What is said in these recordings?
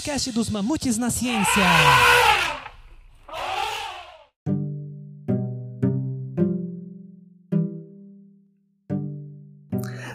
podcast dos Mamutes na Ciência.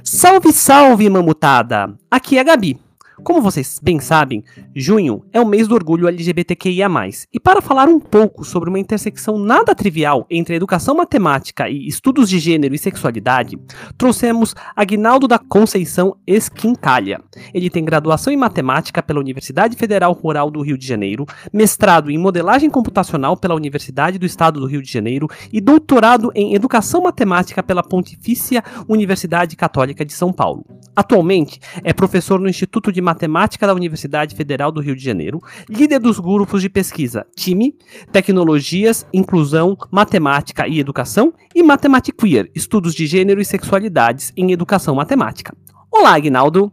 Salve, salve, mamutada! Aqui é a Gabi. Como vocês bem sabem, junho é o mês do orgulho LGBTQIA. E para falar um pouco sobre uma intersecção nada trivial entre educação matemática e estudos de gênero e sexualidade, trouxemos Aguinaldo da Conceição Esquincalha. Ele tem graduação em matemática pela Universidade Federal Rural do Rio de Janeiro, mestrado em modelagem computacional pela Universidade do Estado do Rio de Janeiro e doutorado em educação matemática pela Pontifícia Universidade Católica de São Paulo. Atualmente é professor no Instituto de Matemática da Universidade Federal do Rio de Janeiro, líder dos grupos de pesquisa TIME, Tecnologias, Inclusão, Matemática e Educação e Matemática Queer, Estudos de Gênero e Sexualidades em Educação Matemática. Olá, Aguinaldo.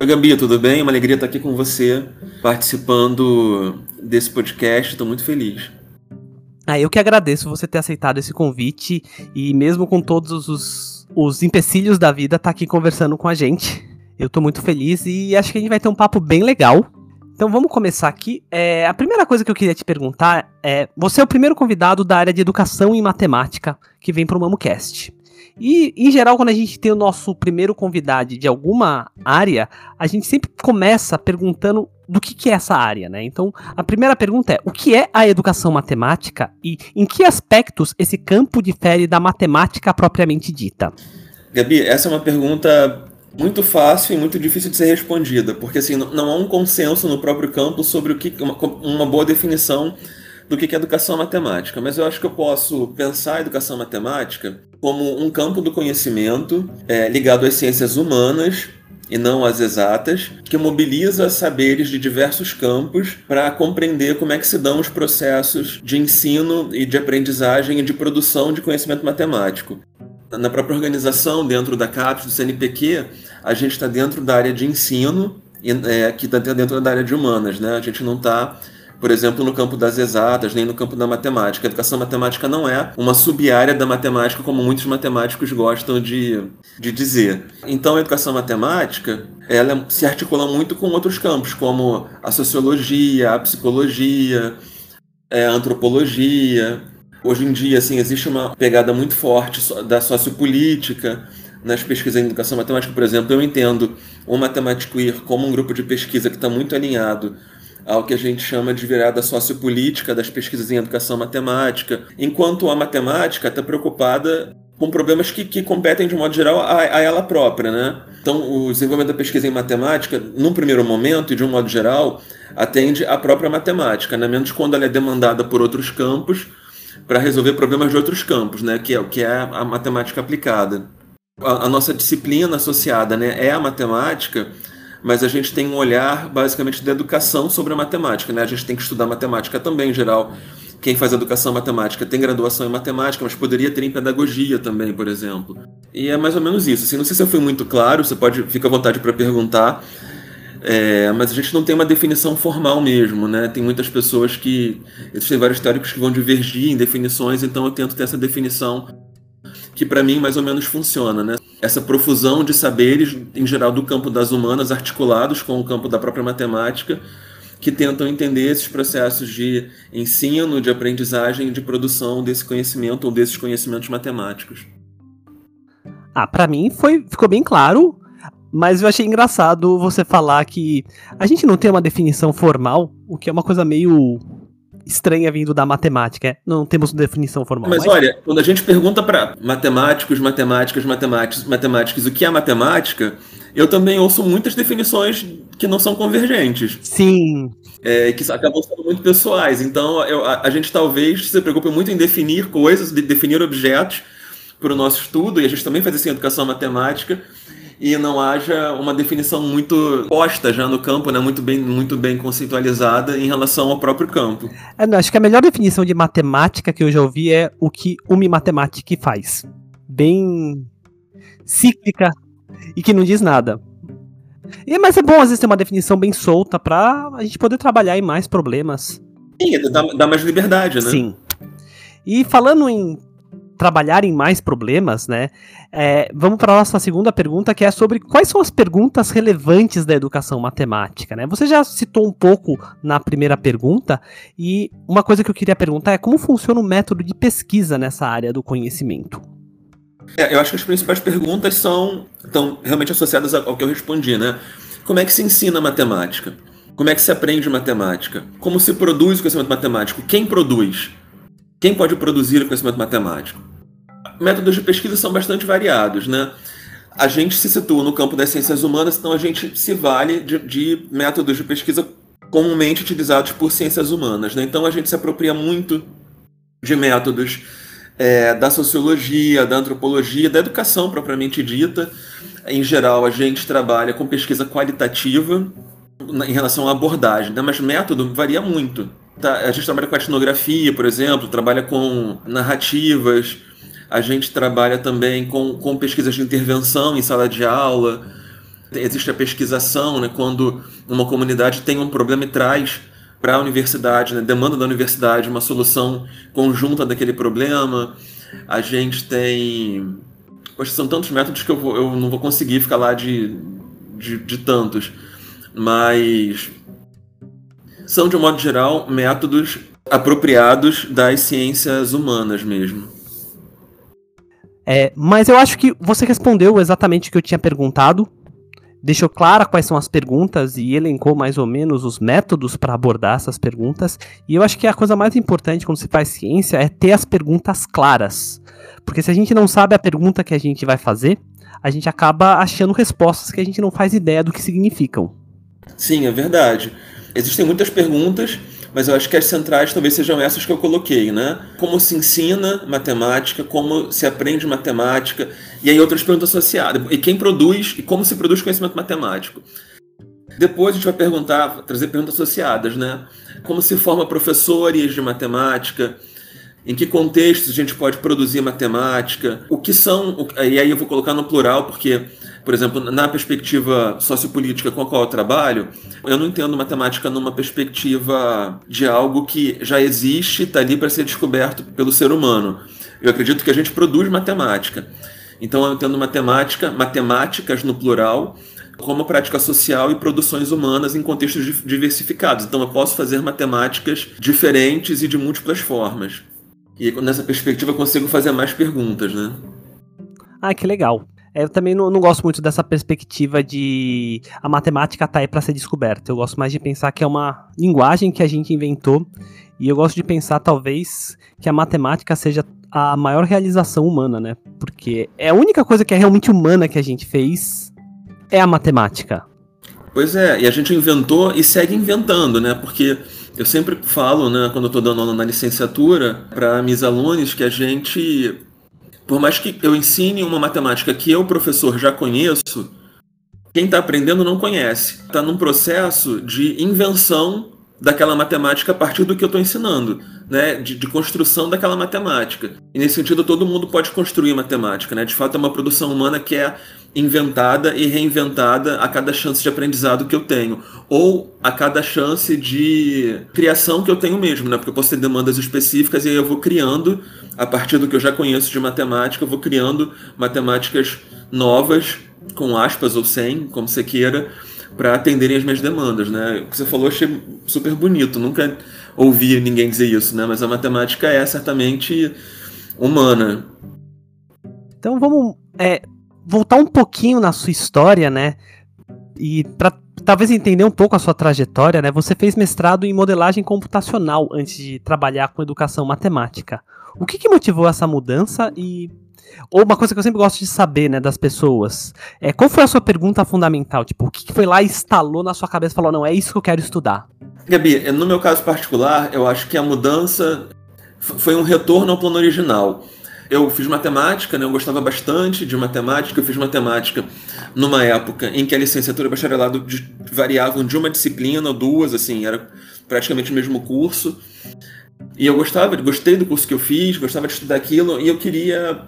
Oi, Gabi, tudo bem? Uma alegria estar aqui com você, participando desse podcast. Estou muito feliz. Ah, eu que agradeço você ter aceitado esse convite e mesmo com todos os, os empecilhos da vida, estar tá aqui conversando com a gente. Eu tô muito feliz e acho que a gente vai ter um papo bem legal. Então vamos começar aqui. É, a primeira coisa que eu queria te perguntar é: você é o primeiro convidado da área de educação e matemática que vem para o MamoCast. E, em geral, quando a gente tem o nosso primeiro convidado de alguma área, a gente sempre começa perguntando do que, que é essa área, né? Então, a primeira pergunta é: o que é a educação matemática e em que aspectos esse campo difere da matemática propriamente dita? Gabi, essa é uma pergunta muito fácil e muito difícil de ser respondida, porque assim, não há um consenso no próprio campo sobre o que uma, uma boa definição do que é educação matemática, mas eu acho que eu posso pensar a educação matemática como um campo do conhecimento é, ligado às ciências humanas e não às exatas, que mobiliza saberes de diversos campos para compreender como é que se dão os processos de ensino e de aprendizagem e de produção de conhecimento matemático na própria organização, dentro da CAPES, do CNPq, a gente está dentro da área de ensino, é, que está dentro da área de humanas. Né? A gente não está, por exemplo, no campo das exatas, nem no campo da matemática. A educação matemática não é uma sub-área da matemática, como muitos matemáticos gostam de, de dizer. Então, a educação matemática ela se articula muito com outros campos, como a sociologia, a psicologia, é, a antropologia, Hoje em dia, assim, existe uma pegada muito forte da sociopolítica nas pesquisas em educação matemática, por exemplo. Eu entendo o Matemático Queer como um grupo de pesquisa que está muito alinhado ao que a gente chama de virada sociopolítica das pesquisas em educação matemática, enquanto a matemática está preocupada com problemas que, que competem, de modo geral, a, a, ela própria. Né? Então, o desenvolvimento da pesquisa em matemática, num primeiro momento e de um modo geral, atende à própria matemática, né? menos quando ela é demandada por outros campos para resolver problemas de outros campos, né, que é que é a matemática aplicada. A, a, nossa disciplina associada, né, é a matemática, mas a gente tem um olhar basicamente da educação sobre a matemática, né? A gente tem que estudar matemática também, em geral. Quem faz educação matemática tem graduação em matemática, mas poderia ter em pedagogia também, por exemplo. E é mais ou menos isso. Assim, não sei se eu fui muito claro, você pode fica à vontade para perguntar. É, mas a gente não tem uma definição formal mesmo, né? Tem muitas pessoas que. Existem vários teóricos que vão divergir em definições, então eu tento ter essa definição que para mim mais ou menos funciona, né? Essa profusão de saberes, em geral, do campo das humanas, articulados com o campo da própria matemática, que tentam entender esses processos de ensino, de aprendizagem, de produção desse conhecimento ou desses conhecimentos matemáticos. Ah, para mim foi ficou bem claro mas eu achei engraçado você falar que a gente não tem uma definição formal, o que é uma coisa meio estranha vindo da matemática. É? Não temos definição formal. Mas, mas... olha, quando a gente pergunta para matemáticos, matemáticas, matemáticos, matemáticos o que é matemática, eu também ouço muitas definições que não são convergentes. Sim. É, que acabam sendo muito pessoais. Então, eu, a, a, gente talvez se preocupe muito em definir coisas, de definir objetos para o nosso estudo, e a gente também faz isso em educação matemática e não haja uma definição muito posta já no campo, né, muito bem, muito bem conceitualizada em relação ao próprio campo. É, não, acho que a melhor definição de matemática que eu já ouvi é o que uma matemática faz. Bem cíclica e que não diz nada. E, mas é bom às vezes ter uma definição bem solta para a gente poder trabalhar em mais problemas. Sim, dá, dá mais liberdade, né? Sim. E falando em trabalharem mais problemas, né? É, vamos para a nossa segunda pergunta, que é sobre quais são as perguntas relevantes da educação matemática, né? Você já citou um pouco na primeira pergunta, e uma coisa que eu queria perguntar é como funciona o método de pesquisa nessa área do conhecimento? É, eu acho que as principais perguntas são estão realmente associadas ao que eu respondi, né? Como é que se ensina matemática? Como é que se aprende matemática? Como se produz o conhecimento matemático? Quem produz? Quem pode produzir o conhecimento matemático? Métodos de pesquisa são bastante variados, né? A gente se situa no campo das ciências humanas, então a gente se vale de, de métodos de pesquisa comumente utilizados por ciências humanas, né? Então a gente se apropria muito de métodos é, da sociologia, da antropologia, da educação propriamente dita. Em geral, a gente trabalha com pesquisa qualitativa em relação à abordagem, né? mas método varia muito. Tá? A gente trabalha com etnografia, por exemplo, trabalha com narrativas, a gente trabalha também com, com pesquisas de intervenção em sala de aula. Existe a pesquisação, né, quando uma comunidade tem um problema e traz para a universidade, né, demanda da universidade uma solução conjunta daquele problema. A gente tem. Poxa, são tantos métodos que eu, vou, eu não vou conseguir ficar lá de, de, de tantos. Mas são, de um modo geral, métodos apropriados das ciências humanas mesmo. É, mas eu acho que você respondeu exatamente o que eu tinha perguntado deixou clara quais são as perguntas e elencou mais ou menos os métodos para abordar essas perguntas. E eu acho que a coisa mais importante quando se faz ciência é ter as perguntas claras. Porque se a gente não sabe a pergunta que a gente vai fazer, a gente acaba achando respostas que a gente não faz ideia do que significam. Sim, é verdade. Existem muitas perguntas mas eu acho que as centrais talvez sejam essas que eu coloquei, né? Como se ensina matemática, como se aprende matemática, e aí outras perguntas associadas. E quem produz e como se produz conhecimento matemático. Depois a gente vai perguntar, trazer perguntas associadas, né? Como se forma professores de matemática, em que contextos a gente pode produzir matemática, o que são, e aí eu vou colocar no plural, porque por exemplo, na perspectiva sociopolítica com a qual eu trabalho, eu não entendo matemática numa perspectiva de algo que já existe, está ali para ser descoberto pelo ser humano. Eu acredito que a gente produz matemática. Então eu entendo matemática, matemáticas no plural, como prática social e produções humanas em contextos diversificados. Então eu posso fazer matemáticas diferentes e de múltiplas formas. E nessa perspectiva eu consigo fazer mais perguntas, né? Ah, que legal. É, eu também não, não, gosto muito dessa perspectiva de a matemática tá aí para ser descoberta. Eu gosto mais de pensar que é uma linguagem que a gente inventou e eu gosto de pensar talvez que a matemática seja a maior realização humana, né? Porque é a única coisa que é realmente humana que a gente fez é a matemática. Pois é, e a gente inventou e segue inventando, né? Porque eu sempre falo, né, quando eu estou dando aula na licenciatura, para meus alunos que a gente por mais que eu ensine uma matemática que eu, professor, já conheço, quem está aprendendo não conhece. Está num processo de invenção daquela matemática a partir do que eu estou ensinando, né? De, de, construção daquela matemática. E nesse sentido, todo mundo pode construir matemática, né? De fato, é uma produção humana que é inventada e reinventada a cada chance de aprendizado que eu tenho, ou a cada chance de criação que eu tenho mesmo, né? Porque eu posso ter demandas específicas e aí eu vou criando a partir do que eu já conheço de matemática, eu vou criando matemáticas novas, com aspas ou sem, como você queira, para atenderem as minhas demandas, né? O que você falou eu achei super bonito, nunca ouvi ninguém dizer isso, né? Mas a matemática é certamente humana. Então vamos é, voltar um pouquinho na sua história, né? E para talvez entender um pouco a sua trajetória, né? Você fez mestrado em modelagem computacional antes de trabalhar com educação matemática. O que, que motivou essa mudança e ou uma coisa que eu sempre gosto de saber, né, das pessoas, é qual foi a sua pergunta fundamental? Tipo, o que, foi lá e instalou na sua cabeça e falou, não, é isso que eu quero estudar? Gabi, no meu caso particular, eu acho que a mudança foi um retorno ao plano original. Eu fiz matemática, né, eu gostava bastante de matemática, eu fiz matemática numa época em que a licenciatura e o bacharelado variavam de uma disciplina ou duas, assim, era praticamente o mesmo curso. E eu gostava, gostei do curso que eu fiz, gostava de estudar aquilo e eu queria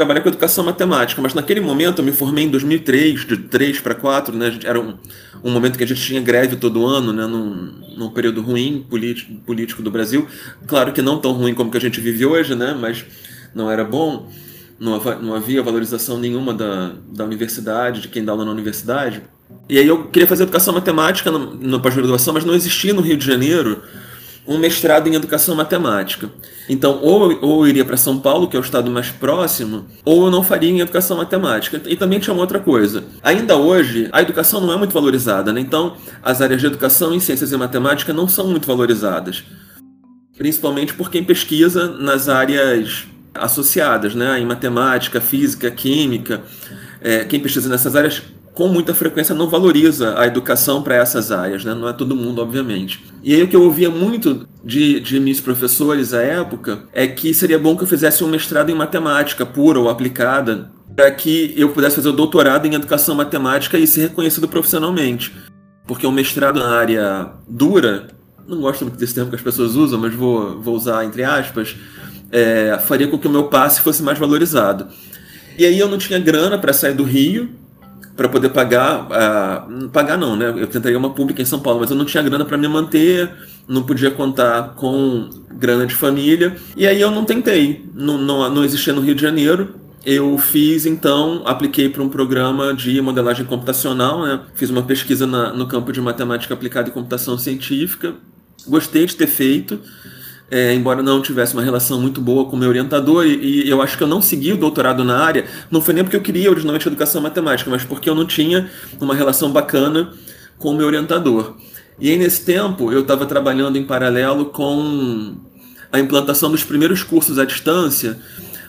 trabalhar com educação matemática, mas naquele momento eu me formei em 2003, de 3 para 4, né? Era um, um momento que a gente tinha greve todo ano, né? Num, num período ruim político, do Brasil. Claro que não tão ruim como que a gente vive hoje, né? Mas não era bom, não, não havia valorização nenhuma da, da universidade, de quem dá aula na universidade. E aí eu queria fazer educação matemática na pós-graduação, mas não existia no Rio de Janeiro um mestrado em educação matemática. Então, ou, ou eu iria para São Paulo, que é o estado mais próximo, ou eu não faria em educação matemática. E também tinha uma outra coisa. Ainda hoje, a educação não é muito valorizada, né? Então, as áreas de educação em ciências e matemática não são muito valorizadas. Principalmente por quem pesquisa nas áreas associadas, né? Em matemática, física, química. É, quem pesquisa nessas áreas com muita frequência não valoriza a educação para essas áreas, né? não é todo mundo, obviamente. E aí o que eu ouvia muito de, de meus professores à época é que seria bom que eu fizesse um mestrado em matemática pura ou aplicada, para que eu pudesse fazer o doutorado em educação matemática e ser reconhecido profissionalmente. Porque um mestrado na área dura, não gosto muito desse termo que as pessoas usam, mas vou, vou usar entre aspas, é, faria com que o meu passe fosse mais valorizado. E aí eu não tinha grana para sair do Rio, para poder pagar, uh, pagar não, né? Eu tentaria uma pública em São Paulo, mas eu não tinha grana para me manter, não podia contar com grana de família, e aí eu não tentei, não, não, não existia no Rio de Janeiro. Eu fiz então, apliquei para um programa de modelagem computacional, né? Fiz uma pesquisa na, no campo de matemática aplicada e computação científica. Gostei de ter feito é, embora não tivesse uma relação muito boa com meu orientador, e, e, eu acho que eu não segui o doutorado na área, não foi nem porque eu queria originalmente educação matemática, mas porque eu não tinha uma relação bacana com o meu orientador. E aí, nesse tempo, eu estava trabalhando em paralelo com a implantação dos primeiros cursos à distância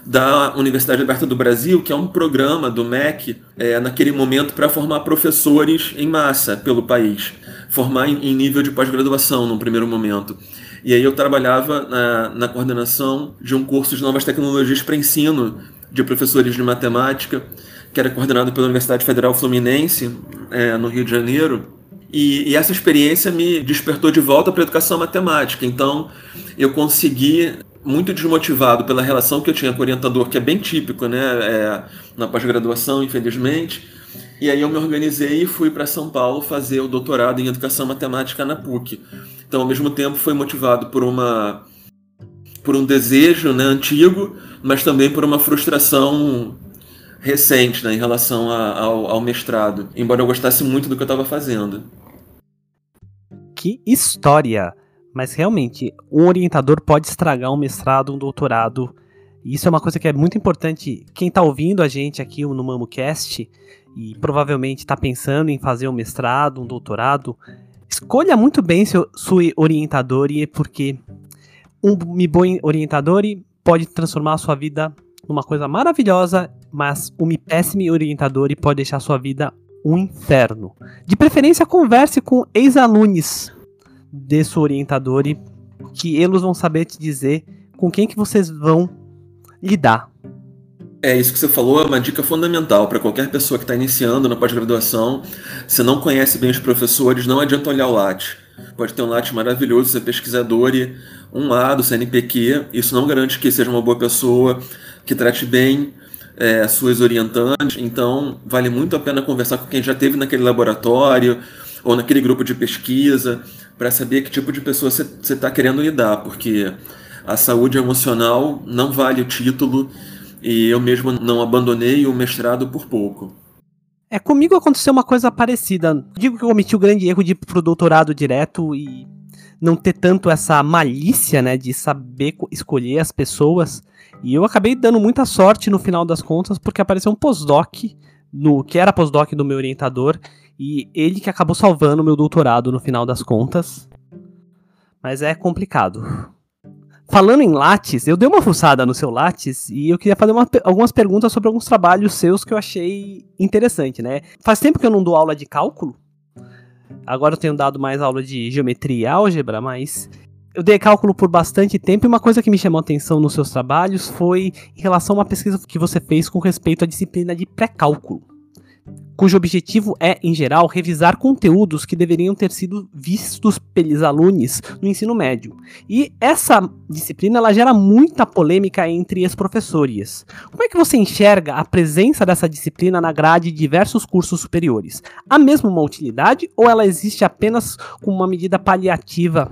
da Universidade Aberta do Brasil, que é um programa do MEC, é, naquele momento, para formar professores em massa pelo país, formar em, em nível de pós-graduação num primeiro momento. E aí eu trabalhava na, na coordenação de um curso de novas tecnologias para ensino de professores de matemática, que era coordenado pela Universidade Federal Fluminense, é, no Rio de Janeiro. E, e, essa experiência me despertou de volta para a educação matemática. Então, eu consegui, muito desmotivado pela relação que eu tinha com o orientador, que é bem típico né, é, na pós-graduação, infelizmente. E aí eu me organizei e fui para São Paulo fazer o doutorado em educação matemática na PUC. Então, ao mesmo tempo, foi motivado por uma por um desejo né, antigo, mas também por uma frustração recente né, em relação a, ao, ao mestrado, embora eu gostasse muito do que eu estava fazendo. Que história! Mas realmente, um orientador pode estragar um mestrado, um doutorado. Isso é uma coisa que é muito importante. Quem está ouvindo a gente aqui no MamoCast e provavelmente está pensando em fazer um mestrado, um doutorado, escolha muito bem seu, sua orientadora, porque um bom orientador pode transformar a sua vida numa coisa maravilhosa, mas um péssimo orientador pode deixar a sua vida um inferno. De preferência, converse com ex-alunos de seu orientador, que eles vão saber te dizer com quem que vocês vão lidar. É, isso que você falou é uma dica fundamental para qualquer pessoa que está iniciando na pós-graduação. Se não conhece bem os professores, não adianta olhar o LAT. Pode ter um LAT maravilhoso, ser pesquisador e um A do CNPq. Isso não garante que seja uma boa pessoa, que trate bem é, suas orientantes. Então, vale muito a pena conversar com quem já teve naquele laboratório ou naquele grupo de pesquisa para saber que tipo de pessoa você está querendo lidar, porque a saúde emocional não vale o título e eu mesmo não abandonei o mestrado por pouco. É, comigo aconteceu uma coisa parecida. Digo que eu cometi o grande erro de ir pro doutorado direto e não ter tanto essa malícia, né, de saber escolher as pessoas. E eu acabei dando muita sorte no final das contas, porque apareceu um postdoc, no, que era postdoc do meu orientador, e ele que acabou salvando o meu doutorado no final das contas. Mas é complicado. Falando em Lattes, eu dei uma fuçada no seu Lattes e eu queria fazer uma, algumas perguntas sobre alguns trabalhos seus que eu achei interessante, né? Faz tempo que eu não dou aula de cálculo. Agora eu tenho dado mais aula de geometria e álgebra, mas eu dei cálculo por bastante tempo e uma coisa que me chamou a atenção nos seus trabalhos foi em relação a uma pesquisa que você fez com respeito à disciplina de pré-cálculo cujo objetivo é, em geral, revisar conteúdos que deveriam ter sido vistos pelos alunos no ensino médio. E essa disciplina ela gera muita polêmica entre as professorias. Como é que você enxerga a presença dessa disciplina na grade de diversos cursos superiores? Há mesmo uma utilidade ou ela existe apenas como uma medida paliativa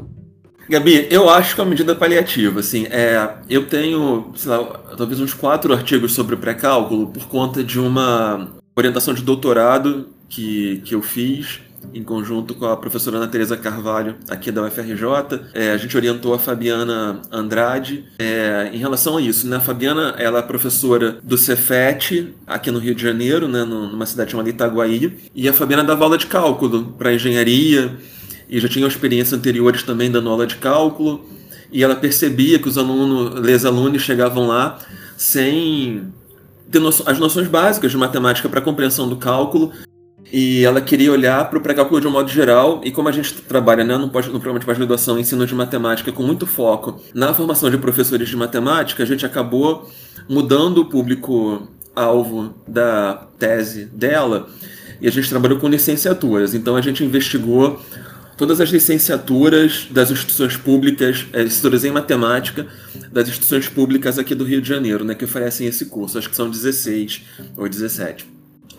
Gabi, eu acho que é uma medida paliativa. Assim, é, eu tenho, sei lá, talvez uns quatro artigos sobre o pré-cálculo por conta de uma orientação de doutorado que, que eu fiz em conjunto com a professora Ana Teresa Carvalho, aqui da UFRJ. É, a gente orientou a Fabiana Andrade é, em relação a isso. Né? A Fabiana ela é professora do Cefet, aqui no Rio de Janeiro, né? numa cidade chamada Itaguaí, e a Fabiana dava aula de cálculo para engenharia, e já tinha experiências anteriores também dando aula de cálculo, e ela percebia que os alunos, les alunos chegavam lá sem ter as noções básicas de matemática para compreensão do cálculo e ela queria olhar para o pré-cálculo de um modo geral, e como a gente trabalha né, no, no programa de pós-graduação ensino de matemática com muito foco na formação de professores de matemática, a gente acabou mudando o público-alvo da tese dela, e a gente trabalhou com licenciaturas. Então a gente investigou todas as licenciaturas das instituições públicas, é, licenciaturas em matemática, das instituições públicas aqui do Rio de Janeiro, né, que oferecem esse curso. Acho que são 16 ou 17.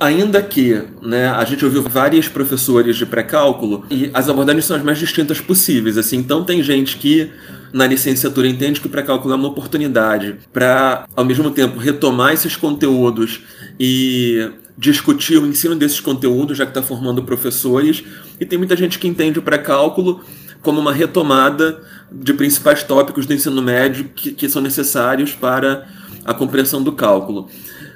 Ainda que né, a gente ouviu vários professores de pré-cálculo e as abordagens são as mais distintas possíveis. Assim, então tem gente que na licenciatura entende que o pré-cálculo é uma oportunidade para, ao mesmo tempo, retomar esses conteúdos e discutir o ensino desses conteúdos, já que está formando professores. E tem muita gente que entende o pré-cálculo como uma retomada de principais tópicos do ensino médio que, que são necessários para a compreensão do cálculo.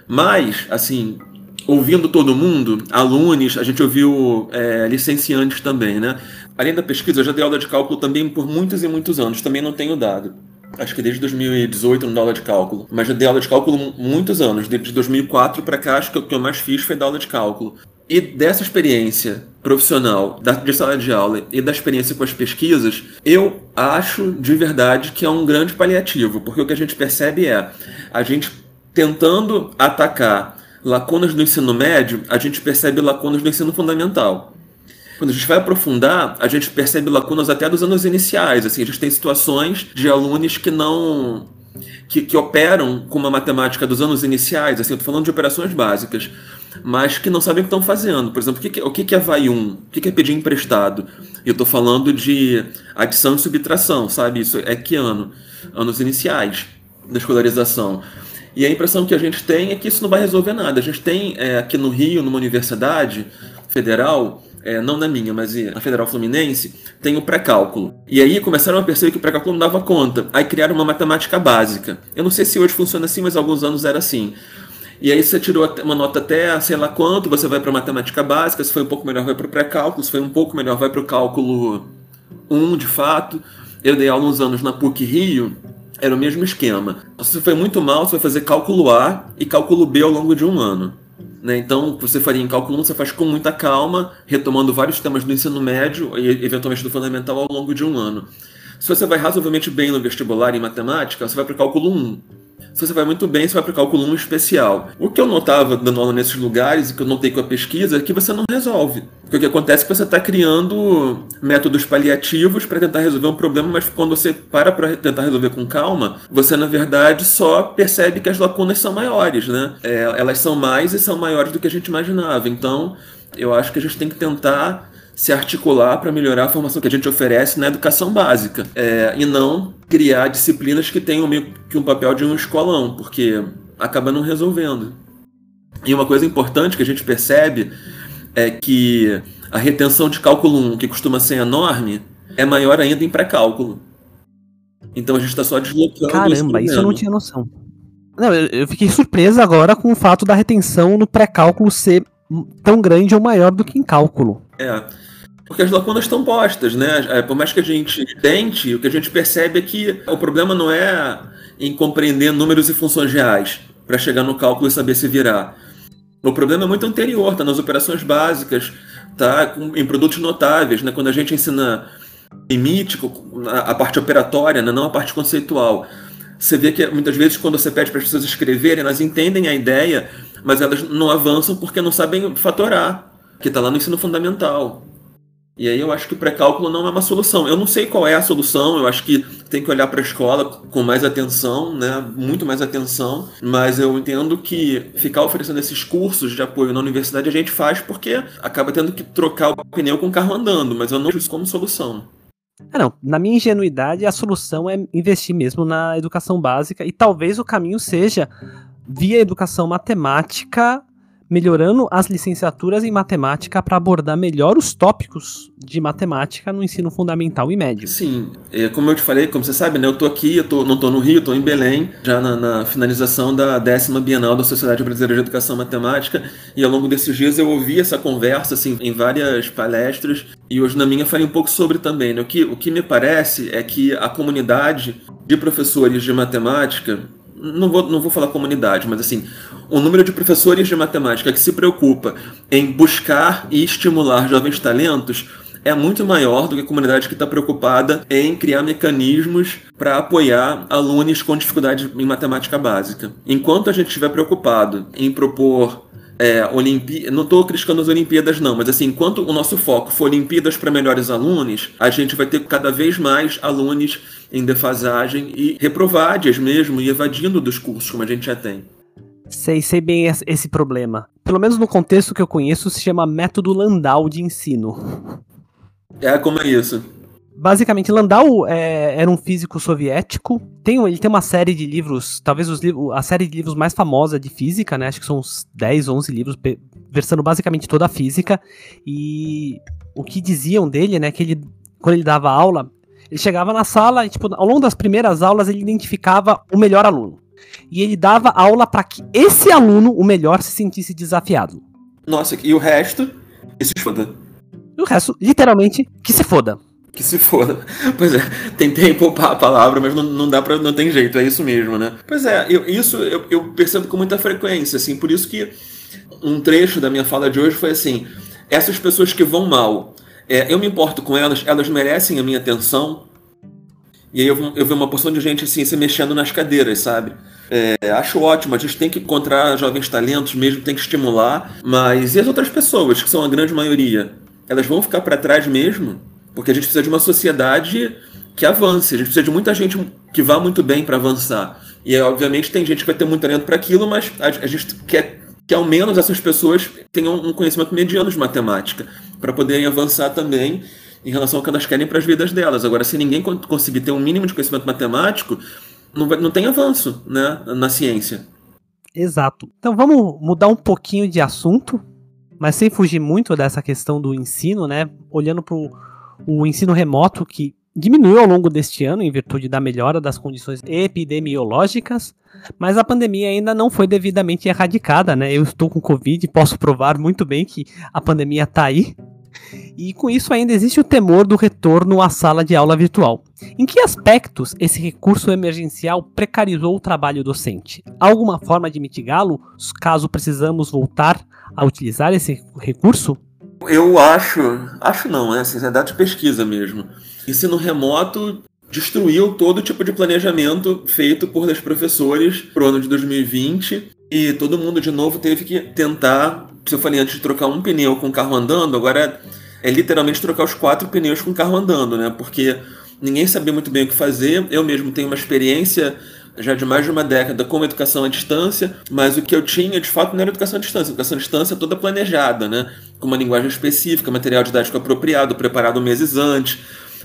Mas, assim, ouvindo todo mundo, alunos, a gente ouviu é, licenciantes também, né? Além da pesquisa, eu já dei aula de cálculo também por muitos e muitos anos, também não tenho dado. Acho que desde 2018 não dou aula de cálculo, mas já dei aula de cálculo muitos anos. De 2004 para cá, acho que o que eu mais fiz foi dar aula de cálculo. E dessa experiência profissional, da, de sala de aula e da experiência com as pesquisas, eu acho de verdade que é um grande paliativo, porque o que a gente percebe é a gente tentando atacar lacunas do ensino médio, a gente percebe lacunas do ensino fundamental. Quando a gente vai aprofundar, a gente percebe lacunas até dos anos iniciais. Assim, a gente tem situações de alunos que não que, que, operam com uma matemática dos anos iniciais, assim, eu estou falando de operações básicas, mas que não sabem o que estão fazendo. Por exemplo, o que, o que é vai 1? O que é pedir emprestado? Eu estou falando de adição e subtração, sabe? Isso é que ano? Anos iniciais da escolarização. E a impressão que a gente tem é que isso não vai resolver nada. A gente tem é, aqui no Rio, numa universidade federal, é, não na minha, mas na Federal Fluminense, tem o pré-cálculo. E aí começaram a perceber que o pré-cálculo não dava conta. Aí criaram uma matemática básica. Eu não sei se hoje funciona assim, mas alguns anos era assim. E aí você tirou uma nota até sei lá quanto, você vai para matemática básica, se foi um pouco melhor vai para o pré-cálculo, se foi um pouco melhor vai para o cálculo 1 de fato. Eu dei aula uns anos na PUC Rio, era o mesmo esquema. Se foi muito mal, você vai fazer cálculo A e cálculo B ao longo de um ano. Né? Então, você faria em cálculo 1, você faz com muita calma, retomando vários temas do ensino médio e eventualmente do fundamental ao longo de um ano. Se você vai razoavelmente bem no vestibular em matemática, você vai para o cálculo 1. Se você vai muito bem, você vai para o cálculo 1 especial. O que eu notava dando aula nesses lugares e que eu notei com a pesquisa é que você não resolve. Porque o que acontece é que você está criando métodos paliativos para tentar resolver um problema, mas quando você para para tentar resolver com calma, você na verdade só percebe que as lacunas são maiores, né? É, elas são mais e são maiores do que a gente imaginava. Então, eu acho que a gente tem que tentar se articular para melhorar a formação que a gente oferece na educação básica é, e não criar disciplinas que tenham meio que um papel de um escolão, porque acaba não resolvendo. E uma coisa importante que a gente percebe é que a retenção de cálculo 1, que costuma ser enorme, é maior ainda em pré-cálculo. Então a gente está só deslocando. Caramba, isso eu não tinha noção. Não, eu, fiquei surpresa agora com o fato da retenção no pré-cálculo ser tão grande ou maior do que em cálculo. É. Porque as lacunas estão postas, né? É, por mais que a gente tente, o que a gente percebe é que o problema não é em compreender números e funções reais para chegar no cálculo e saber se virar. O problema é muito anterior, tá nas operações básicas, tá em produtos notáveis, né? Quando a gente ensina limite, a parte operatória, né? não a parte conceitual. Você vê que muitas vezes quando você pede para as pessoas escreverem, elas entendem a ideia, mas elas não avançam porque não sabem fatorar, que está lá no ensino fundamental. E aí eu acho que o pré-cálculo não é uma solução. Eu não sei qual é a solução, eu acho que tem que olhar para a escola com mais atenção, né? muito mais atenção, mas eu entendo que ficar oferecendo esses cursos de apoio na universidade a gente faz porque acaba tendo que trocar o pneu com o carro andando, mas eu não vejo isso como solução. É, não, na minha ingenuidade, a solução é investir mesmo na educação básica e talvez o caminho seja via educação matemática melhorando as licenciaturas em matemática para abordar melhor os tópicos de matemática no ensino fundamental e médio. Sim, é, como eu te falei, como você sabe, né, eu tô aqui, eu tô, não estou no Rio, estou em Belém, já na, na, finalização da décima Bienal da Sociedade Brasileira de Educação Matemática, e ao longo desses dias eu ouvi essa conversa assim, em várias palestras, e hoje na minha falei um pouco sobre também. Né, o, que, o que me parece é que a comunidade de professores de matemática não vou, não vou falar comunidade, mas assim, o número de professores de matemática que se preocupa em buscar e estimular jovens talentos é muito maior do que a comunidade que está preocupada em criar mecanismos para apoiar alunos com dificuldade em matemática básica. Enquanto a gente estiver preocupado em propor é, Olimpí... não estou criticando as Olimpíadas não, mas assim, enquanto o nosso foco for Olimpíadas para melhores alunos, a gente vai ter cada vez mais alunos em defasagem e reprovades mesmo e evadindo dos cursos como a gente já tem. Sei, sei bem esse problema. Pelo menos no contexto que eu conheço, se chama método Landau de ensino. É, como é isso? Basicamente, Landau é, era um físico soviético. Tem, ele tem uma série de livros, talvez os livros, a série de livros mais famosa de física, né? Acho que são uns 10, 11 livros, versando basicamente toda a física. E o que diziam dele, né? Que ele, quando ele dava aula, ele chegava na sala e, tipo, ao longo das primeiras aulas, ele identificava o melhor aluno. E ele dava aula para que esse aluno, o melhor, se sentisse desafiado. Nossa, e o resto? Que se foda. E o resto, literalmente, que se foda que se foda. Pois é, tentei poupar a palavra, mas não, não dá para não tem jeito, é isso mesmo, né? Pois é, eu, isso eu, eu, percebo com muita frequência, assim, por isso que um trecho da minha fala de hoje foi assim: essas pessoas que vão mal, é, eu me importo com elas, elas merecem a minha atenção. E aí eu, eu vi uma porção de gente assim se mexendo nas cadeiras, sabe? É, acho ótimo, a gente tem que encontrar jovens talentos mesmo, tem que estimular, mas e as outras pessoas, que são a grande maioria? Elas vão ficar para trás mesmo? Porque a gente precisa de uma sociedade que avance, a gente precisa de muita gente que vá muito bem para avançar. E obviamente tem gente que vai ter muito talento para aquilo, mas a, a, gente quer que ao menos essas pessoas tenham um conhecimento mediano de matemática para poderem avançar também em relação ao que elas querem para as vidas delas. Agora, se ninguém conseguir ter um mínimo de conhecimento matemático, não, vai, não tem avanço né, na ciência. Exato. Então vamos mudar um pouquinho de assunto, mas sem fugir muito dessa questão do ensino, né? Olhando para o ensino remoto que diminuiu ao longo deste ano em virtude da melhora das condições epidemiológicas, mas a pandemia ainda não foi devidamente erradicada, né? Eu estou com Covid e posso provar muito bem que a pandemia está aí. E com isso ainda existe o temor do retorno à sala de aula virtual. Em que aspectos esse recurso emergencial precarizou o trabalho docente? Há alguma forma de mitigá-lo caso precisamos voltar a utilizar esse recurso? Eu acho, acho não, é assim, é dado de pesquisa mesmo. Ensino remoto destruiu todo tipo de planejamento feito por os professores pro ano de 2020 e todo mundo de novo teve que tentar, se eu falei antes de trocar um pneu com o carro andando, agora é, é literalmente trocar os quatro pneus com o carro andando, né? Porque ninguém sabia muito bem o que fazer. Eu mesmo tenho uma experiência já de mais de uma década com educação à distância, mas o que eu tinha de fato não era educação à distância, educação à distância toda planejada, né? com uma linguagem específica, material didático apropriado, preparado meses antes,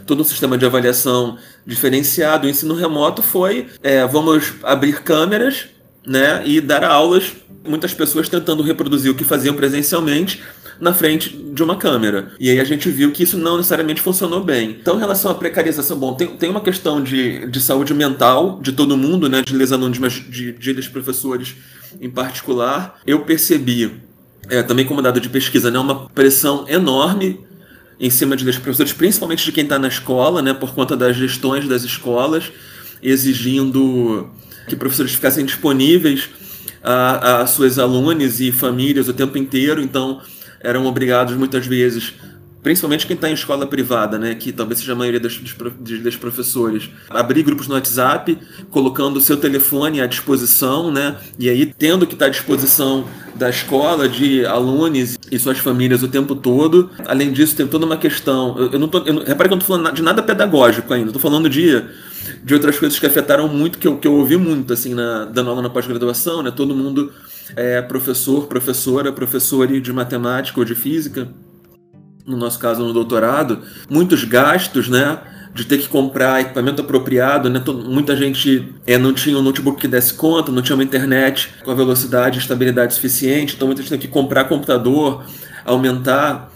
todo um sistema de avaliação diferenciado. O ensino remoto foi: é, vamos abrir câmeras né, e dar aulas, muitas pessoas tentando reproduzir o que faziam presencialmente na frente de uma câmera. E aí a gente viu que isso não necessariamente funcionou bem. Então, em relação à precarização, bom, tem, tem uma questão de, de saúde mental de todo mundo, né, de les alunos, mas de, de professores em particular. Eu percebi, é, também como dado de pesquisa, né, uma pressão enorme em cima de professores, principalmente de quem está na escola, né, por conta das gestões das escolas, exigindo que professores ficassem disponíveis a, a suas alunos e famílias o tempo inteiro. Então, eram obrigados muitas vezes principalmente quem está em escola privada, né, que talvez seja a maioria dos, dos, dos, professores, abrir grupos no WhatsApp, colocando o seu telefone à disposição, né, e aí tendo que estar à disposição da escola, de alunos e suas famílias o tempo todo. Além disso, tem toda uma questão. Eu, eu não tô, eu, repare que eu não estou falando de nada pedagógico ainda, estou falando de, de outras coisas que afetaram muito, que eu, que eu ouvi muito, assim, na, dando aula na pós-graduação, né, todo mundo é professor, professora, professor de matemática ou de física, no nosso caso no doutorado, muitos gastos, né? de ter que comprar equipamento apropriado, né? Muita gente é, não tinha um notebook que desse conta, não tinha uma internet com a velocidade e estabilidade suficiente, então muita gente tem que comprar computador, aumentar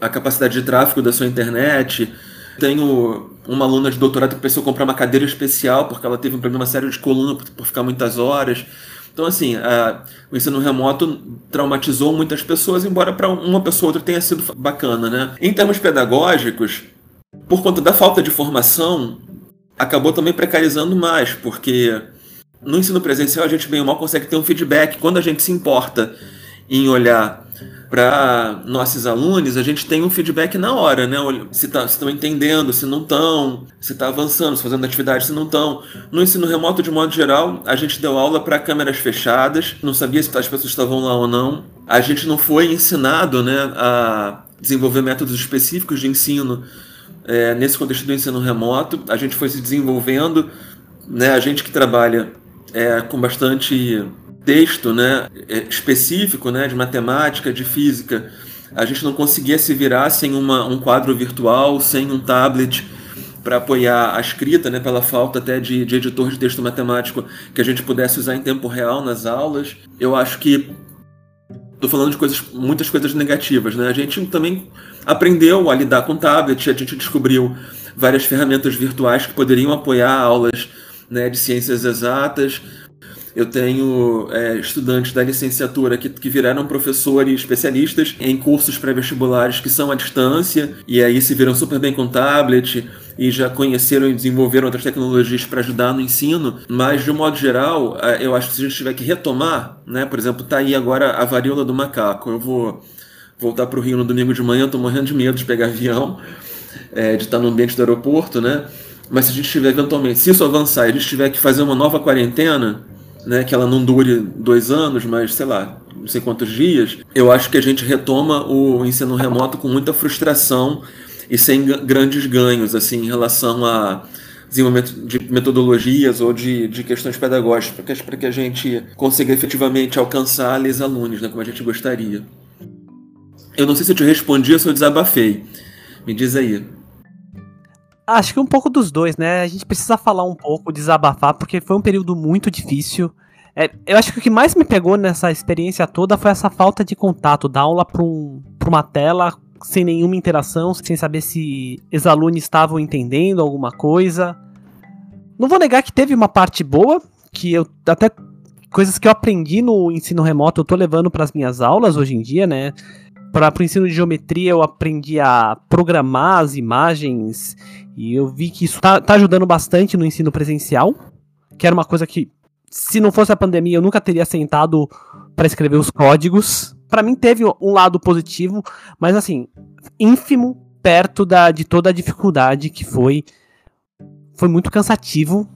a capacidade de tráfego da sua internet. Tenho uma aluna de doutorado que precisou comprar uma cadeira especial porque ela teve um problema sério de coluna por, ficar muitas horas. Então, assim, a, o ensino remoto traumatizou muitas pessoas, embora para uma pessoa ou outra tenha sido bacana, né? Em termos pedagógicos, por conta da falta de formação, acabou também precarizando mais, porque no ensino presencial a gente bem ou mal consegue ter um feedback. Quando a gente se importa em olhar para nossos alunos, a gente tem um feedback na hora, né? Se tá, estão entendendo, se não estão, se está avançando, se fazendo atividade, se não estão. No ensino remoto, de modo geral, a gente deu aula para câmeras fechadas, não sabia se as pessoas estavam lá ou não. A gente não foi ensinado né, a desenvolver métodos específicos de ensino é, nesse contexto do ensino remoto. A gente foi se desenvolvendo, né? A gente que trabalha é, com bastante texto né, é, específico né, de matemática, de física, a gente não conseguia se virar sem uma, um quadro virtual, sem um tablet para apoiar a escrita, né, pela falta até de, de editor de texto matemático que a gente pudesse usar em tempo real nas aulas. Eu acho que Estou falando de coisas, muitas coisas negativas, né? A gente também aprendeu a lidar com tablet, a gente descobriu várias ferramentas virtuais que poderiam apoiar aulas né, de ciências exatas. Eu tenho é, estudantes da licenciatura que, que viraram professores especialistas em cursos pré-vestibulares que são à distância e aí se viram super bem com tablet e já conheceram e desenvolveram outras tecnologias para ajudar no ensino, mas de um modo geral, é, eu acho que se a gente tiver que retomar, né, por exemplo, tá aí agora a varíola do macaco. Eu vou voltar para o Rio no domingo de manhã, estou morrendo de medo de pegar avião, é, de estar no ambiente do aeroporto, né? Mas se a gente tiver eventualmente, se isso avançar e a gente tiver que fazer uma nova quarentena, né, que ela não dure dois anos, mas sei lá, não sei quantos dias, eu acho que a gente retoma o ensino remoto com muita frustração e sem grandes ganhos assim em relação a desenvolvimento de metodologias ou de, de questões pedagógicas para que a gente consiga efetivamente alcançar os alunos, né, como a gente gostaria. Eu não sei se eu te respondi ou se eu desabafei. Me diz aí. Acho que um pouco dos dois, né? A gente precisa falar um pouco, desabafar, porque foi um período muito difícil. É, eu acho que o que mais me pegou nessa experiência toda foi essa falta de contato, da aula para um, uma tela sem nenhuma interação, sem saber se os alunos estavam entendendo alguma coisa. Não vou negar que teve uma parte boa, que eu até coisas que eu aprendi no ensino remoto eu tô levando para as minhas aulas hoje em dia, né? Para o ensino de geometria eu aprendi a programar as imagens e eu vi que isso tá, tá ajudando bastante no ensino presencial, que era uma coisa que se não fosse a pandemia eu nunca teria sentado para escrever os códigos. Para mim teve um lado positivo, mas assim, ínfimo perto da, de toda a dificuldade que foi. Foi muito cansativo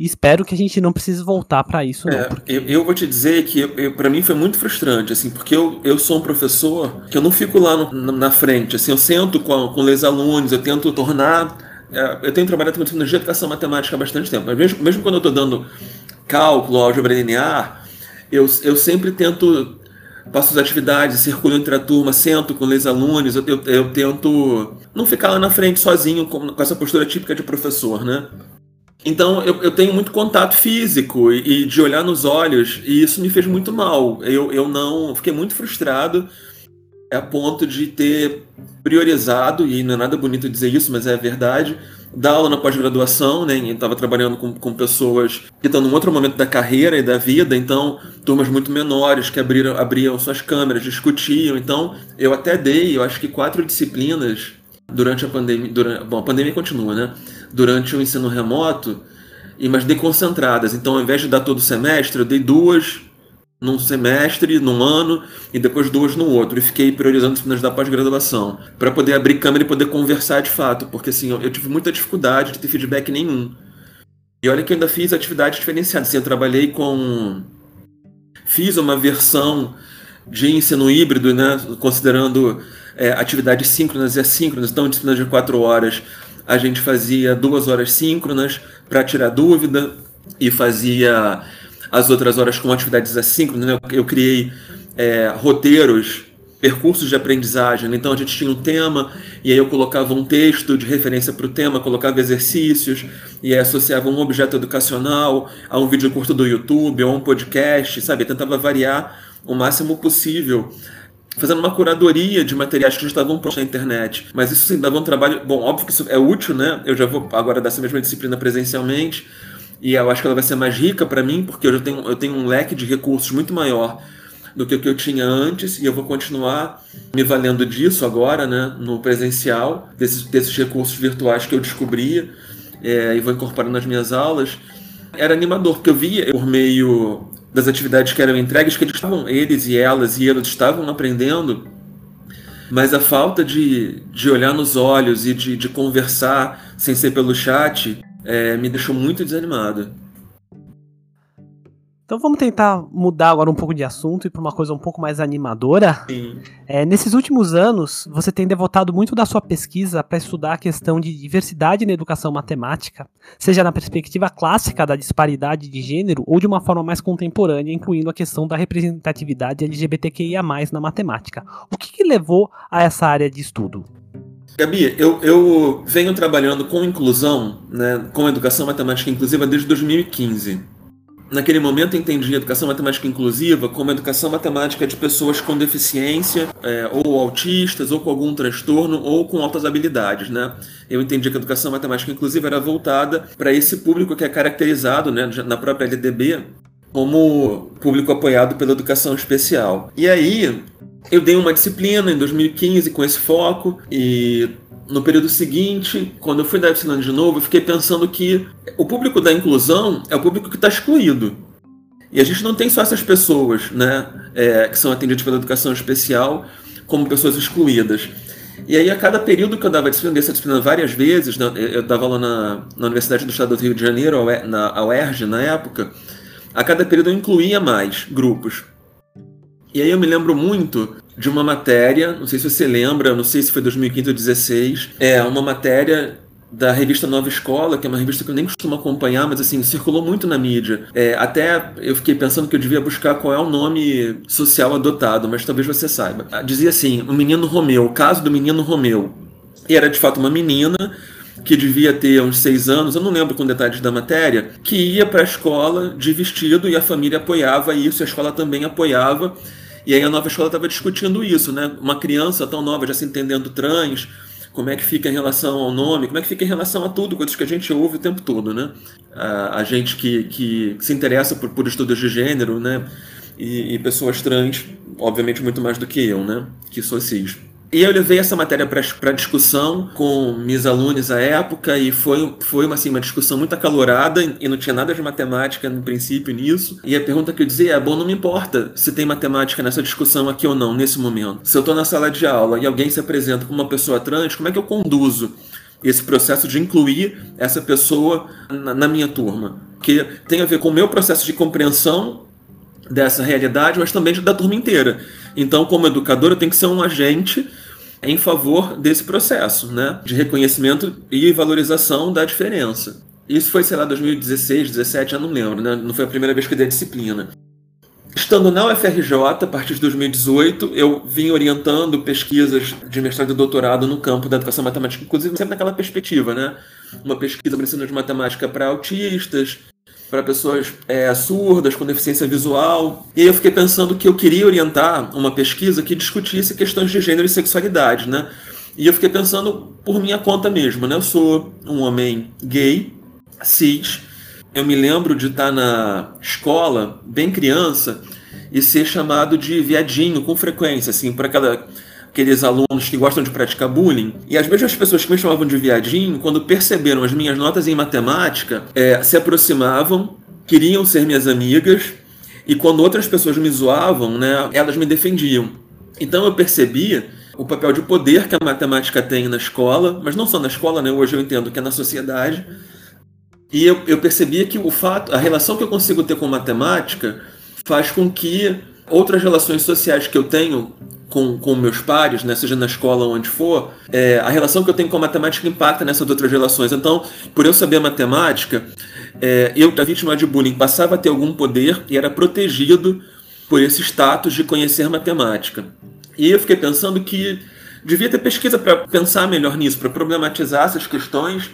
e espero que a gente não precise voltar para isso. É, porque... eu, eu, vou te dizer que para mim foi muito frustrante, assim, porque eu, eu sou um professor que eu não fico lá no, na frente, assim, eu sento com, com os alunos, eu tento tornar. É, eu tenho trabalhado com tecnologia de educação matemática há bastante tempo, mas mesmo, mesmo quando eu estou dando cálculo, álgebra linear, eu, eu sempre tento passo as atividades, circulo entre a turma, sento com os alunos, eu, eu, eu, tento não ficar lá na frente sozinho com, com, essa postura típica de professor, né? Então eu, eu tenho muito contato físico e, e, de olhar nos olhos, e isso me fez muito mal. Eu, eu não. Fiquei muito frustrado a ponto de ter priorizado, e não é nada bonito dizer isso, mas é verdade, dar aula na pós-graduação, né? Estava trabalhando com, com pessoas que estão num outro momento da carreira e da vida, então turmas muito menores que abriram, abriam suas câmeras, discutiam. Então eu até dei, eu acho que quatro disciplinas durante a pandemia. Durante, bom, a pandemia continua, né? Durante o ensino remoto, e mas dei concentradas. Então, ao invés de dar todo semestre, eu dei duas num semestre, num ano, e depois duas no outro. E fiquei priorizando disciplinas da pós-graduação, para poder abrir câmera e poder conversar de fato, porque assim, eu, eu, tive muita dificuldade de ter feedback nenhum. E olha que eu ainda fiz atividades diferenciadas. Assim, eu trabalhei com. Fiz uma versão de ensino híbrido, né, considerando é, atividades síncronas e assíncronas, então disciplinas de quatro horas a gente fazia duas horas síncronas para tirar dúvida e fazia as outras horas com atividades assíncronas. Né? Eu criei é, roteiros percursos de aprendizagem. Então a gente tinha um tema e aí eu colocava um texto de referência para o tema, colocava exercícios e aí associava um objeto educacional a um vídeo curto do YouTube ou um podcast, sabe? Eu tentava variar o máximo possível. Fazendo uma curadoria de materiais que já estavam prontos na internet. Mas isso sim dava um trabalho. Bom, óbvio que isso é útil, né? Eu já vou agora dar essa mesma disciplina presencialmente. E eu acho que ela vai ser mais rica para mim, porque eu já tenho, eu tenho um leque de recursos muito maior do que o que eu tinha antes e eu vou continuar me valendo disso agora, né, no presencial, desses, desses recursos virtuais que eu descobri é, e vou incorporando nas minhas aulas. Era animador, porque eu via por meio das atividades que eram entregues que eles estavam, eles e elas e eles estavam aprendendo, mas a falta de, de olhar nos olhos e de, de conversar sem ser pelo chat é, me deixou muito desanimado. Então vamos tentar mudar agora um pouco de assunto e para uma coisa um pouco mais animadora. É, nesses últimos anos, você tem devotado muito da sua pesquisa para estudar a questão de diversidade na educação matemática, seja na perspectiva clássica da disparidade de gênero ou de uma forma mais contemporânea, incluindo a questão da representatividade LGBTQIA+ na matemática. O que, que levou a essa área de estudo? Gabi, eu, eu venho trabalhando com inclusão, né, com educação matemática inclusiva desde 2015 naquele momento entendi a educação matemática inclusiva como educação matemática de pessoas com deficiência, é, ou autistas, ou com algum transtorno, ou com altas habilidades, né? Eu entendi que a educação matemática inclusiva era voltada para esse público que é caracterizado, né, na própria LDB, como público apoiado pela educação especial. E aí, eu dei uma disciplina em 2015 com esse foco e no período seguinte, quando eu fui da Epsilon de novo, eu fiquei pensando que o público da inclusão é o público que está excluído. E a gente não tem só essas pessoas, né, é, que são atendidas pela educação especial, como pessoas excluídas. E aí, a cada período que eu dava disciplina, dessa disciplina várias vezes, né, eu dava aula na, na Universidade do Estado do Rio de Janeiro, na UERJ, na época, a cada período eu incluía mais grupos. E aí eu me lembro muito de uma matéria, não sei se você lembra, não sei se foi 2015 ou 2016, é uma matéria da revista Nova Escola, que é uma revista que eu nem costumo acompanhar, mas assim, circulou muito na mídia. É, até eu fiquei pensando que eu devia buscar qual é o nome social adotado, mas talvez você saiba. Ah, dizia assim: o menino Romeu, o caso do menino Romeu. E era de fato uma menina que devia ter uns seis anos, eu não lembro com detalhes da matéria, que ia para a escola de vestido e a família apoiava isso, a escola também apoiava. E aí a nova escola estava discutindo isso, né? Uma criança tão nova já se entendendo trans, como é que fica em relação ao nome, como é que fica em relação a tudo, coisas que a gente ouve o tempo todo, né? A, a gente que, que se interessa por, por estudos de gênero, né? E, e pessoas trans, obviamente muito mais do que eu, né? Que sou cis. E eu levei essa matéria para discussão com meus alunos à época e foi, foi uma, assim, uma discussão muito acalorada e não tinha nada de matemática no princípio nisso. E a pergunta que eu dizia é: bom, não me importa se tem matemática nessa discussão aqui ou não, nesse momento. Se eu estou na sala de aula e alguém se apresenta como uma pessoa trans, como é que eu conduzo esse processo de incluir essa pessoa na, na minha turma? Que tem a ver com o meu processo de compreensão dessa realidade, mas também da turma inteira. Então, como educador, eu tenho que ser um agente em favor desse processo, né, de reconhecimento e valorização da diferença. Isso foi, sei lá, 2016, 2017, eu não lembro, né? Não foi a primeira vez que eu dei a disciplina. Estando na UFRJ, a partir de 2018, eu vim orientando pesquisas de mestrado e doutorado no campo da educação matemática, inclusive sempre naquela perspectiva, né? Uma pesquisa para ensino de matemática para autistas, para pessoas é, surdas, com deficiência visual. E aí eu fiquei pensando que eu queria orientar uma pesquisa que discutisse questões de gênero e sexualidade, né? E eu fiquei pensando por minha conta mesmo, né? Eu sou um homem gay, cis. Eu me lembro de estar na escola, bem criança, e ser chamado de viadinho com frequência, assim, por aquela aqueles alunos que gostam de praticar bullying. E as mesmas pessoas que me chamavam de viadinho, quando perceberam as minhas notas em matemática, é, se aproximavam, queriam ser minhas amigas, e quando outras pessoas me zoavam, né, elas me defendiam. Então eu percebia o papel de poder que a matemática tem na escola, mas não só na escola, né, hoje eu entendo que é na sociedade. E eu, eu percebia que o fato, a relação que eu consigo ter com matemática faz com que outras relações sociais que eu tenho com, com meus pares, né, seja na escola ou onde for, é, a relação que eu tenho com a matemática impacta nessas outras relações. Então, por eu saber matemática, é, eu, a vítima de bullying, passava a ter algum poder e era protegido por esse status de conhecer matemática. E eu fiquei pensando que devia ter pesquisa para pensar melhor nisso, para problematizar essas questões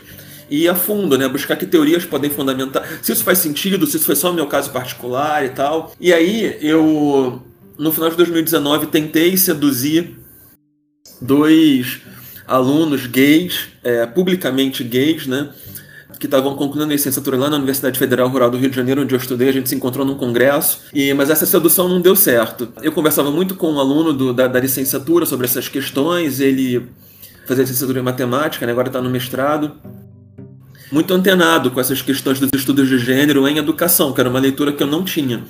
e ir a fundo, né? Buscar que teorias podem fundamentar, se isso faz sentido, se isso foi só o meu caso particular e tal. E aí eu, no final de 2019, tentei seduzir dois alunos gays, é, publicamente gays, né? que estavam concluindo a licenciatura lá na Universidade Federal Rural do Rio de Janeiro, onde eu estudei, a gente se encontrou num congresso, e mas essa sedução não deu certo. Eu conversava muito com um aluno do, da, da, licenciatura sobre essas questões, ele fazia licenciatura em matemática, né, agora está no mestrado, muito antenado com essas questões dos estudos de gênero em educação, que era uma leitura que eu não tinha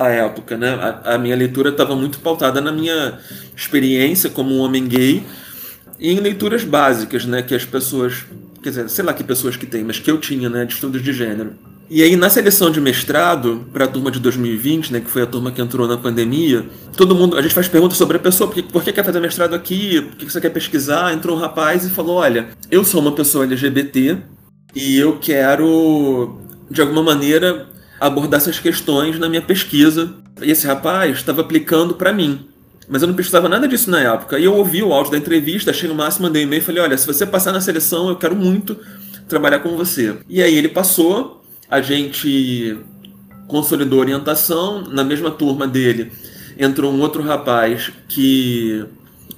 à época. Né? A, a minha leitura estava muito pautada na minha experiência como um homem gay e em leituras básicas, né, que as pessoas quer dizer, sei lá que pessoas que tem, mas que eu tinha, né, de estudos de gênero. E aí, na seleção de mestrado, para a turma de 2020, né, que foi a turma que entrou na pandemia, todo mundo, a gente faz perguntas sobre a pessoa, por que, por que quer fazer mestrado aqui, por que você quer pesquisar? Entrou um rapaz e falou: Olha, eu sou uma pessoa LGBT e eu quero, de alguma maneira, abordar essas questões na minha pesquisa. E esse rapaz estava aplicando para mim. Mas eu não precisava nada disso na época. E eu ouvi o áudio da entrevista, achei no máximo, mandei um e-mail e falei: olha, se você passar na seleção, eu quero muito trabalhar com você. E aí ele passou, a gente consolidou a orientação, na mesma turma dele entrou um outro rapaz que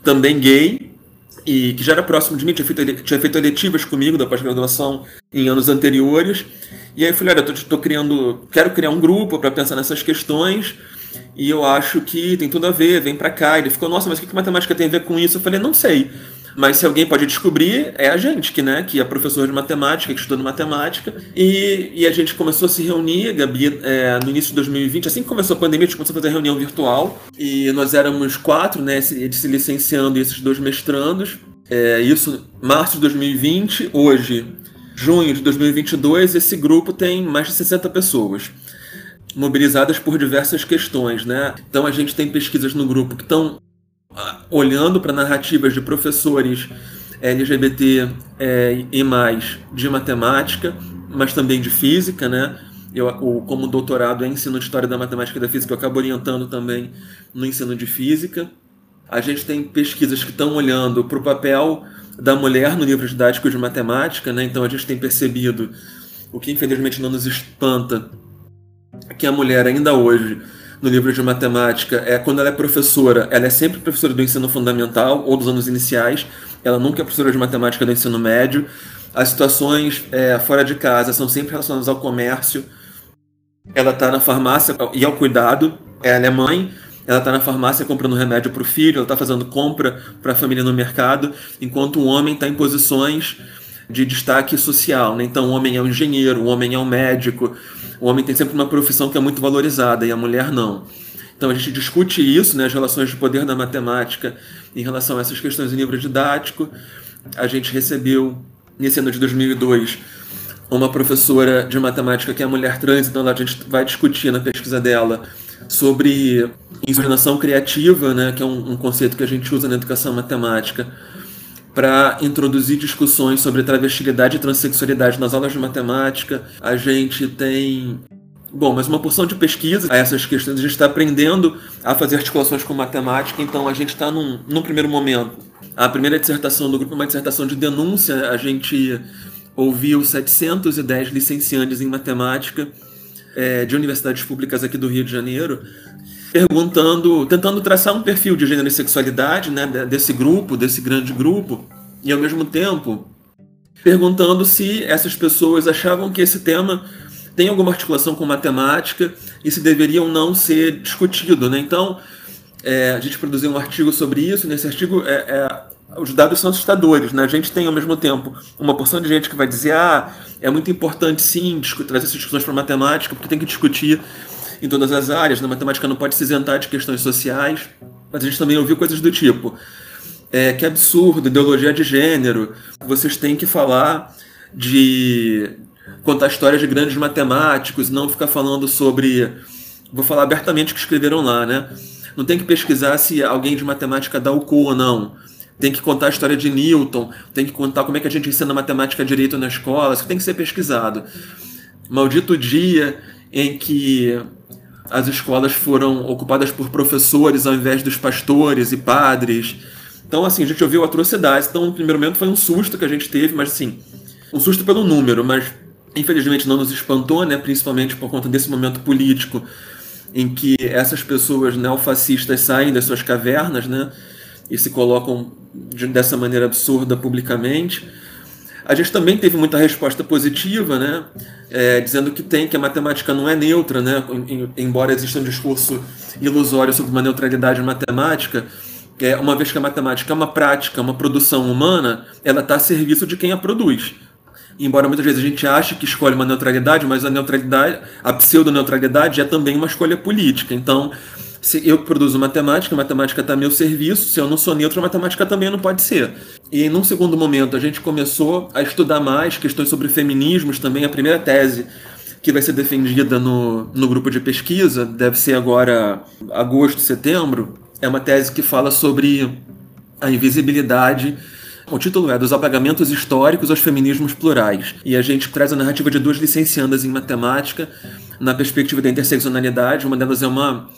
também gay, e que já era próximo de mim, tinha feito, tinha feito eletivas comigo da pós-graduação em anos anteriores. E aí eu falei, olha, eu tô, tô criando, quero criar um grupo para pensar nessas questões. E eu acho que tem tudo a ver, vem para cá. Ele ficou, nossa, mas o que matemática tem a ver com isso? Eu falei, não sei. Mas se alguém pode descobrir, é a gente, que, né, que é professor de matemática, que estuda matemática. E, e a gente começou a se reunir, Gabi, é, no início de 2020, assim que começou a pandemia, a gente começou a fazer reunião virtual. E nós éramos quatro, né, se, se licenciando e esses dois mestrandos. É, isso março de 2020, hoje, junho de 2022, esse grupo tem mais de 60 pessoas mobilizadas por diversas questões, né? Então a gente tem pesquisas no grupo que estão olhando para narrativas de professores LGBT é, e mais de matemática, mas também de física, né? Eu, como doutorado em ensino de história da matemática e da física, eu acabo orientando também no ensino de física. A gente tem pesquisas que estão olhando para o papel da mulher no livro didático de matemática, né? Então a gente tem percebido o que infelizmente não nos espanta que a mulher ainda hoje no livro de matemática é quando ela é professora, ela é sempre professora do ensino fundamental ou dos anos iniciais, ela nunca é professora de matemática do ensino médio. As situações é, fora de casa são sempre relacionadas ao comércio. Ela está na farmácia e ao cuidado. Ela é mãe, ela está na farmácia comprando remédio para o filho, ela está fazendo compra para a família no mercado, enquanto o homem está em posições de destaque social. Né? Então, o homem é um engenheiro, o homem é um médico, o homem tem sempre uma profissão que é muito valorizada e a mulher não. Então a gente discute isso, né, as relações de poder da matemática em relação a essas questões do livro didático. A gente recebeu, nesse ano de 2002, uma professora de matemática que é mulher trans, então a gente vai discutir na pesquisa dela sobre insurnação criativa, né, que é um, um conceito que a gente usa na educação matemática, para introduzir discussões sobre travestilidade e transexualidade nas aulas de matemática. A gente tem Bom, mas uma porção de pesquisa a essas questões, a gente está aprendendo a fazer articulações com matemática, então a gente está num, num primeiro momento. A primeira dissertação do grupo é uma dissertação de denúncia, a gente ouviu 710 licenciantes em matemática é, de universidades públicas aqui do Rio de Janeiro, perguntando, tentando traçar um perfil de gênero e sexualidade, né, desse grupo, desse grande grupo, e ao mesmo tempo perguntando se essas pessoas achavam que esse tema tem alguma articulação com matemática e se deveria ou não ser discutido, né? Então, é, a gente produziu um artigo sobre isso. Nesse artigo, é, é, os dados são assustadores, né? A gente tem ao mesmo tempo uma porção de gente que vai dizer, ah, é muito importante sim trazer essas discussões para matemática, porque tem que discutir em todas as áreas. Na matemática não pode se isentar de questões sociais, mas a gente também ouviu coisas do tipo: é, que absurdo, ideologia de gênero, vocês têm que falar de contar histórias de grandes matemáticos, não ficar falando sobre. Vou falar abertamente o que escreveram lá, né? Não tem que pesquisar se alguém de matemática dá o cu ou não. Tem que contar a história de Newton, tem que contar como é que a gente ensina matemática direito na escola, isso tem que ser pesquisado. Maldito dia em que as escolas foram ocupadas por professores ao invés dos pastores e padres. Então, assim, a gente ouviu atrocidades. Então, no primeiro momento foi um susto que a gente teve, mas assim, um susto pelo número, mas infelizmente não nos espantou, né? Principalmente por conta desse momento político em que essas pessoas neofascistas saem das suas cavernas, né? E se colocam de, dessa maneira absurda publicamente. A gente também teve muita resposta positiva, né? É, dizendo que tem, que a matemática não é neutra, né? Embora exista um discurso ilusório sobre uma neutralidade matemática, é, uma vez que a matemática é uma prática, uma produção humana, ela está a serviço de quem a produz. Embora muitas vezes a gente ache que escolhe uma neutralidade, mas a neutralidade, a pseudo-neutralidade é também uma escolha política. Então, se eu produzo matemática, a matemática está a meu serviço, se eu não sou neutro, a matemática também não pode ser. E num segundo momento, a gente começou a estudar mais questões sobre feminismos também. A primeira tese que vai ser defendida no, no grupo de pesquisa, deve ser agora agosto, setembro, é uma tese que fala sobre a invisibilidade o título é Dos Apagamentos Históricos aos Feminismos Plurais. E a gente traz a narrativa de duas licenciandas em matemática na perspectiva da interseccionalidade. Uma delas é uma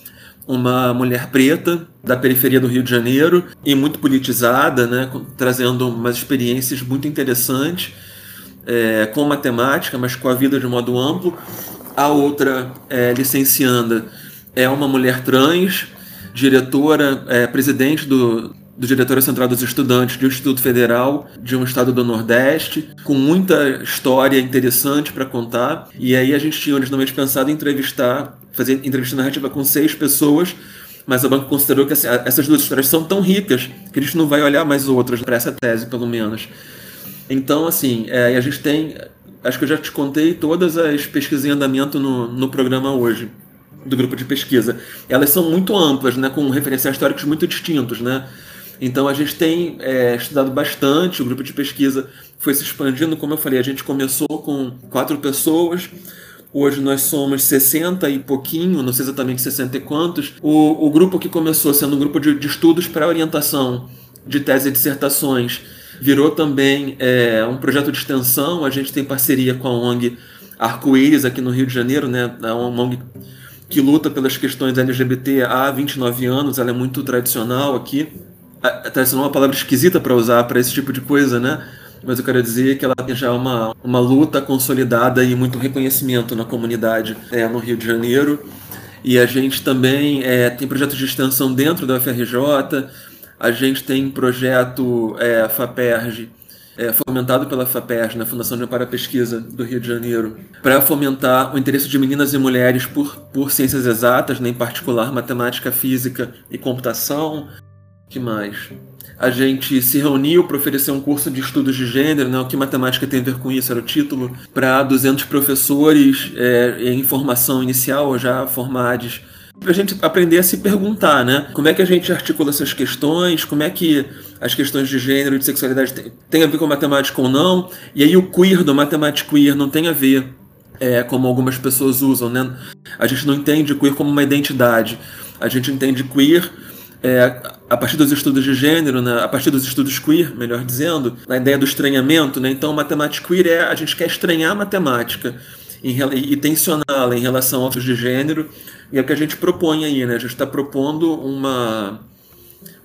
uma mulher preta da periferia do Rio de Janeiro e muito politizada, né, trazendo umas experiências muito interessantes é, com matemática, mas com a vida de modo amplo. A outra é, licencianda é uma mulher trans, diretora, é, presidente do, do Diretório Central dos Estudantes um Instituto Federal de um estado do Nordeste, com muita história interessante para contar. E aí a gente tinha originalmente pensado em entrevistar, fazer entrevista narrativa com seis pessoas, mas a banca considerou que assim, essas duas histórias são tão ricas que a gente não vai olhar mais outras para essa tese, pelo menos. Então, assim, é, a gente tem. Acho que eu já te contei todas as pesquisas em andamento no, no programa hoje do grupo de pesquisa. Elas são muito amplas, né, com referenciais históricos muito distintos, né? Então a gente tem é, estudado bastante, o grupo de pesquisa foi se expandindo, como eu falei, a gente começou com quatro pessoas, Hoje nós somos 60 e pouquinho, não sei exatamente 60 e quantos. O, o grupo que começou sendo um grupo de, de estudos para orientação de tese e dissertações virou também é, um projeto de extensão. A gente tem parceria com a ONG Arco-Íris aqui no Rio de Janeiro, né? É uma ONG que luta pelas questões LGBT há 29 anos, ela é muito tradicional aqui tradicional é uma palavra esquisita para usar para esse tipo de coisa, né? Mas eu quero dizer que ela tem já uma, uma luta consolidada e muito reconhecimento na comunidade é, no Rio de Janeiro. E a gente também é, tem projetos de extensão dentro da UFRJ, a gente tem projeto é, FAPERJ, é, fomentado pela FAPERJ, na Fundação de à Pesquisa do Rio de Janeiro, para fomentar o interesse de meninas e mulheres por, por ciências exatas, né, em particular matemática, física e computação que mais? A gente se reuniu para oferecer um curso de estudos de gênero, né? o que matemática tem a ver com isso, era o título, para 200 professores é, em formação inicial, já formados, para a gente aprender a se perguntar, né? Como é que a gente articula essas questões, como é que as questões de gênero e de sexualidade têm a ver com matemática ou não, e aí o queer do matemática queer não tem a ver é, como algumas pessoas usam, né? A gente não entende queer como uma identidade, a gente entende queer é, a partir dos estudos de gênero, né, a partir dos estudos queer, melhor dizendo, na ideia do estranhamento, né, então matemática queer é a gente quer estranhar a matemática em, e tensioná-la em relação a outros de gênero, e é o que a gente propõe aí, né, a gente está propondo uma,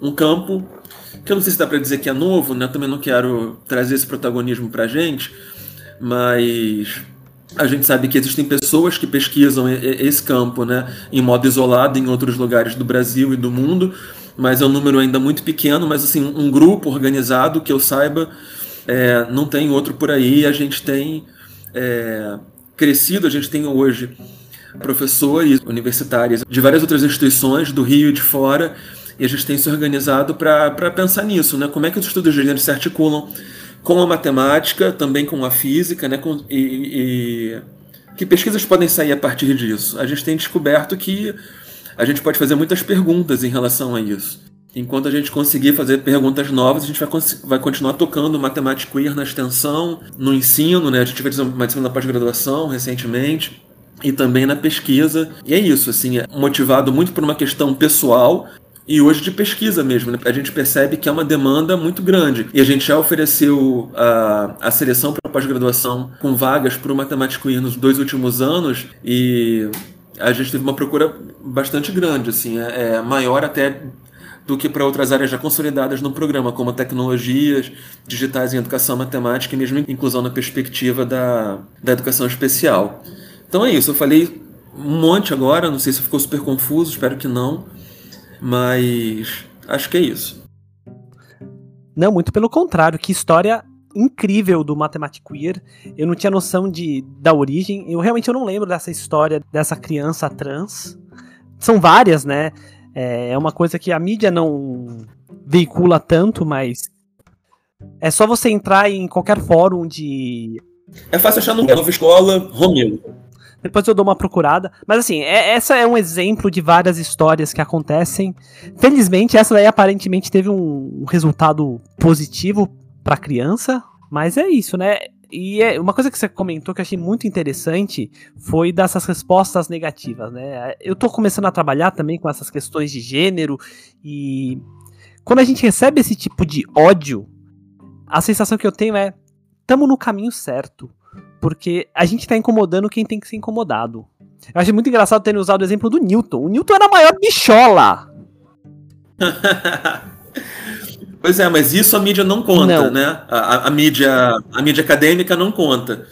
um campo que eu não sei se dá para dizer que é novo, né, também não quero trazer esse protagonismo para a gente, mas a gente sabe que existem pessoas que pesquisam esse campo né, em modo isolado em outros lugares do Brasil e do mundo, mas é um número ainda muito pequeno, mas assim, um grupo organizado que eu saiba, é, não tem outro por aí. A gente tem é, crescido, a gente tem hoje professores universitários de várias outras instituições do Rio e de fora, e a gente tem se organizado para pensar nisso, né? Como é que os estudos de gênero se articulam com a matemática, também com a física, né? Com, e, e que pesquisas podem sair a partir disso? A gente tem descoberto que a gente pode fazer muitas perguntas em relação a isso. Enquanto a gente conseguir fazer perguntas novas, a gente vai, vai continuar tocando matemática queer na extensão, no ensino, né? A gente fez uma disciplina na pós-graduação recentemente e também na pesquisa. E é isso, assim, é motivado muito por uma questão pessoal e hoje de pesquisa mesmo. Né? A gente percebe que é uma demanda muito grande. E a gente já ofereceu a, a seleção para pós-graduação com vagas para o Matemático queer nos dois últimos anos e a gente teve uma procura bastante grande, assim, é, é maior até do que para outras áreas já consolidadas no programa, como tecnologias digitais em educação matemática e mesmo inclusão na perspectiva da, da educação especial. Então é isso, eu falei um monte agora, não sei se ficou super confuso, espero que não, mas acho que é isso. Não, muito pelo contrário, que história incrível do Mathematic Queer. Eu não tinha noção de, da origem. Eu realmente eu não lembro dessa história dessa criança trans. São várias, né? É, é uma coisa que a mídia não veicula tanto, mas é só você entrar em qualquer fórum de. É fácil achar no Nova Escola, Romeu. Depois eu dou uma procurada. Mas assim, é, essa é um exemplo de várias histórias que acontecem. Felizmente, essa daí aparentemente teve um, um resultado positivo para criança. Mas é isso, né? E é, uma coisa que você comentou que eu achei muito interessante foi dessas respostas negativas, né? Eu tô começando a trabalhar também com essas questões de gênero e quando a gente recebe esse tipo de ódio, a sensação que eu tenho é tamo no caminho certo, porque a gente tá incomodando quem tem que ser incomodado. Eu achei muito engraçado terem usado o exemplo do Newton. O Newton era a maior bichola. Pois é, mas isso a mídia não conta, não. né? A, a, mídia, a mídia acadêmica não conta.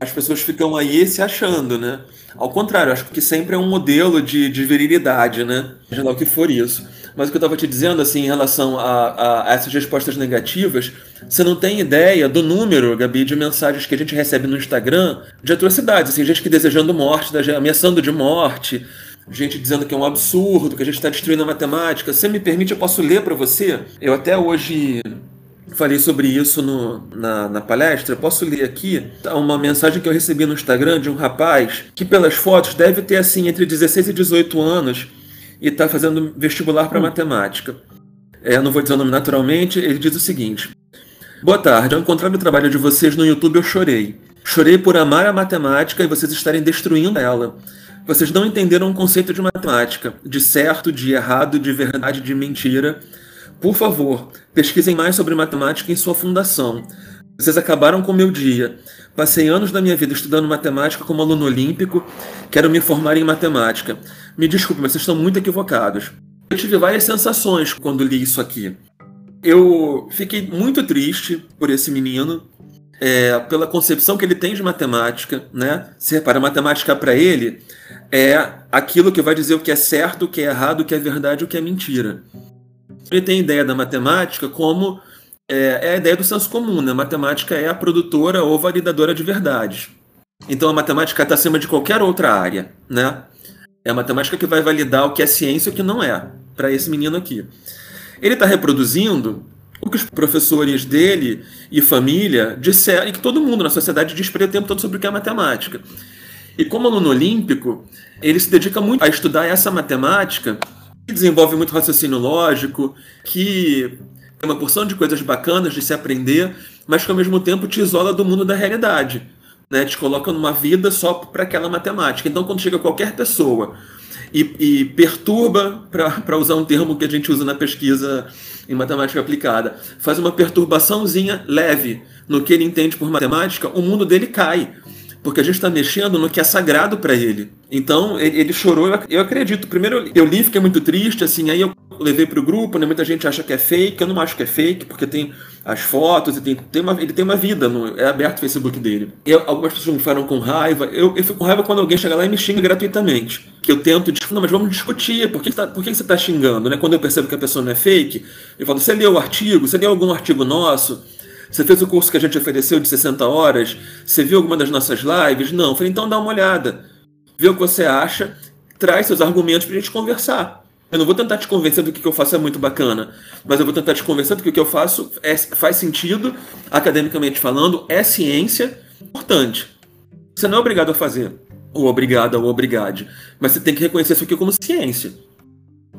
As pessoas ficam aí se achando, né? Ao contrário, acho que sempre é um modelo de, de virilidade, né? Seja lá o que for isso. Mas o que eu estava te dizendo, assim, em relação a, a, essas respostas negativas, você não tem ideia do número, Gabi, de mensagens que a gente recebe no Instagram de atrocidades, assim, gente que desejando morte, ameaçando de morte, gente dizendo que é um absurdo, que a gente está destruindo a matemática. Se me permite, eu posso ler para você? Eu até hoje falei sobre isso no, na, na, palestra. Posso ler aqui uma mensagem que eu recebi no Instagram de um rapaz que, pelas fotos, deve ter assim entre 16 e 18 anos e está fazendo vestibular para hum. matemática. É, não vou dizer o nome naturalmente. Ele diz o seguinte: Boa tarde, ao encontrar o trabalho de vocês no YouTube, eu chorei. Chorei por amar a matemática e vocês estarem destruindo ela. Vocês não entenderam o conceito de matemática, de certo, de errado, de verdade, de mentira. Por favor, pesquisem mais sobre matemática em sua fundação. Vocês acabaram com o meu dia. Passei anos da minha vida estudando matemática como aluno olímpico. Quero me formar em matemática. Me desculpe, mas vocês estão muito equivocados. Eu tive várias sensações quando li isso aqui. Eu fiquei muito triste por esse menino, é, pela concepção que ele tem de matemática, né? Se repara, matemática para ele é aquilo que vai dizer o que é certo, o que é errado, o que é verdade, o que é mentira. Ele tem a ideia da matemática como é, é a ideia do senso comum, né? Matemática é a produtora ou validadora de verdades. Então a matemática está acima de qualquer outra área, né? É a matemática que vai validar o que é ciência e o que não é, para esse menino aqui. Ele está reproduzindo o que os professores dele e família disseram, e que todo mundo na sociedade ele o tempo todo sobre o que é matemática. E como aluno olímpico, ele se dedica muito a estudar essa matemática, que desenvolve muito raciocínio lógico, que tem uma porção de coisas bacanas de se aprender, mas que ao mesmo tempo te isola do mundo da realidade. Né? Te coloca numa vida só para aquela matemática. Então, quando chega qualquer pessoa e, e perturba, para usar um termo que a gente usa na pesquisa em matemática aplicada, faz uma perturbaçãozinha leve no que ele entende por matemática, o mundo dele cai porque a gente está mexendo no que é sagrado para ele. Então ele, ele chorou, eu, eu, acredito. Primeiro eu li, fiquei muito triste, assim, aí eu levei para o grupo, né? Muita gente acha que é fake, eu não acho que é fake, porque tem as fotos e tem, tem uma, ele tem uma vida, no, é aberto o Facebook dele. Eu, algumas pessoas me falam com raiva, eu, eu fico com raiva quando alguém chega lá e me xinga gratuitamente. Que eu tento, não, mas vamos discutir, por que, tá, por que você está xingando? Né? Quando eu percebo que a pessoa não é fake, eu falo, você leu o artigo? Você leu algum artigo nosso? Você fez o curso que a gente ofereceu de 60 horas? Você viu alguma das nossas lives? Não. Eu falei, então dá uma olhada. Vê o que você acha, traz seus argumentos para a gente conversar. Eu não vou tentar te convencer do que, que eu faço é muito bacana, mas eu vou tentar te convencer do que o que eu faço é, faz sentido, academicamente falando, é ciência importante. Você não é obrigado a fazer, ou obrigada, ou obrigade, mas você tem que reconhecer isso aqui como ciência.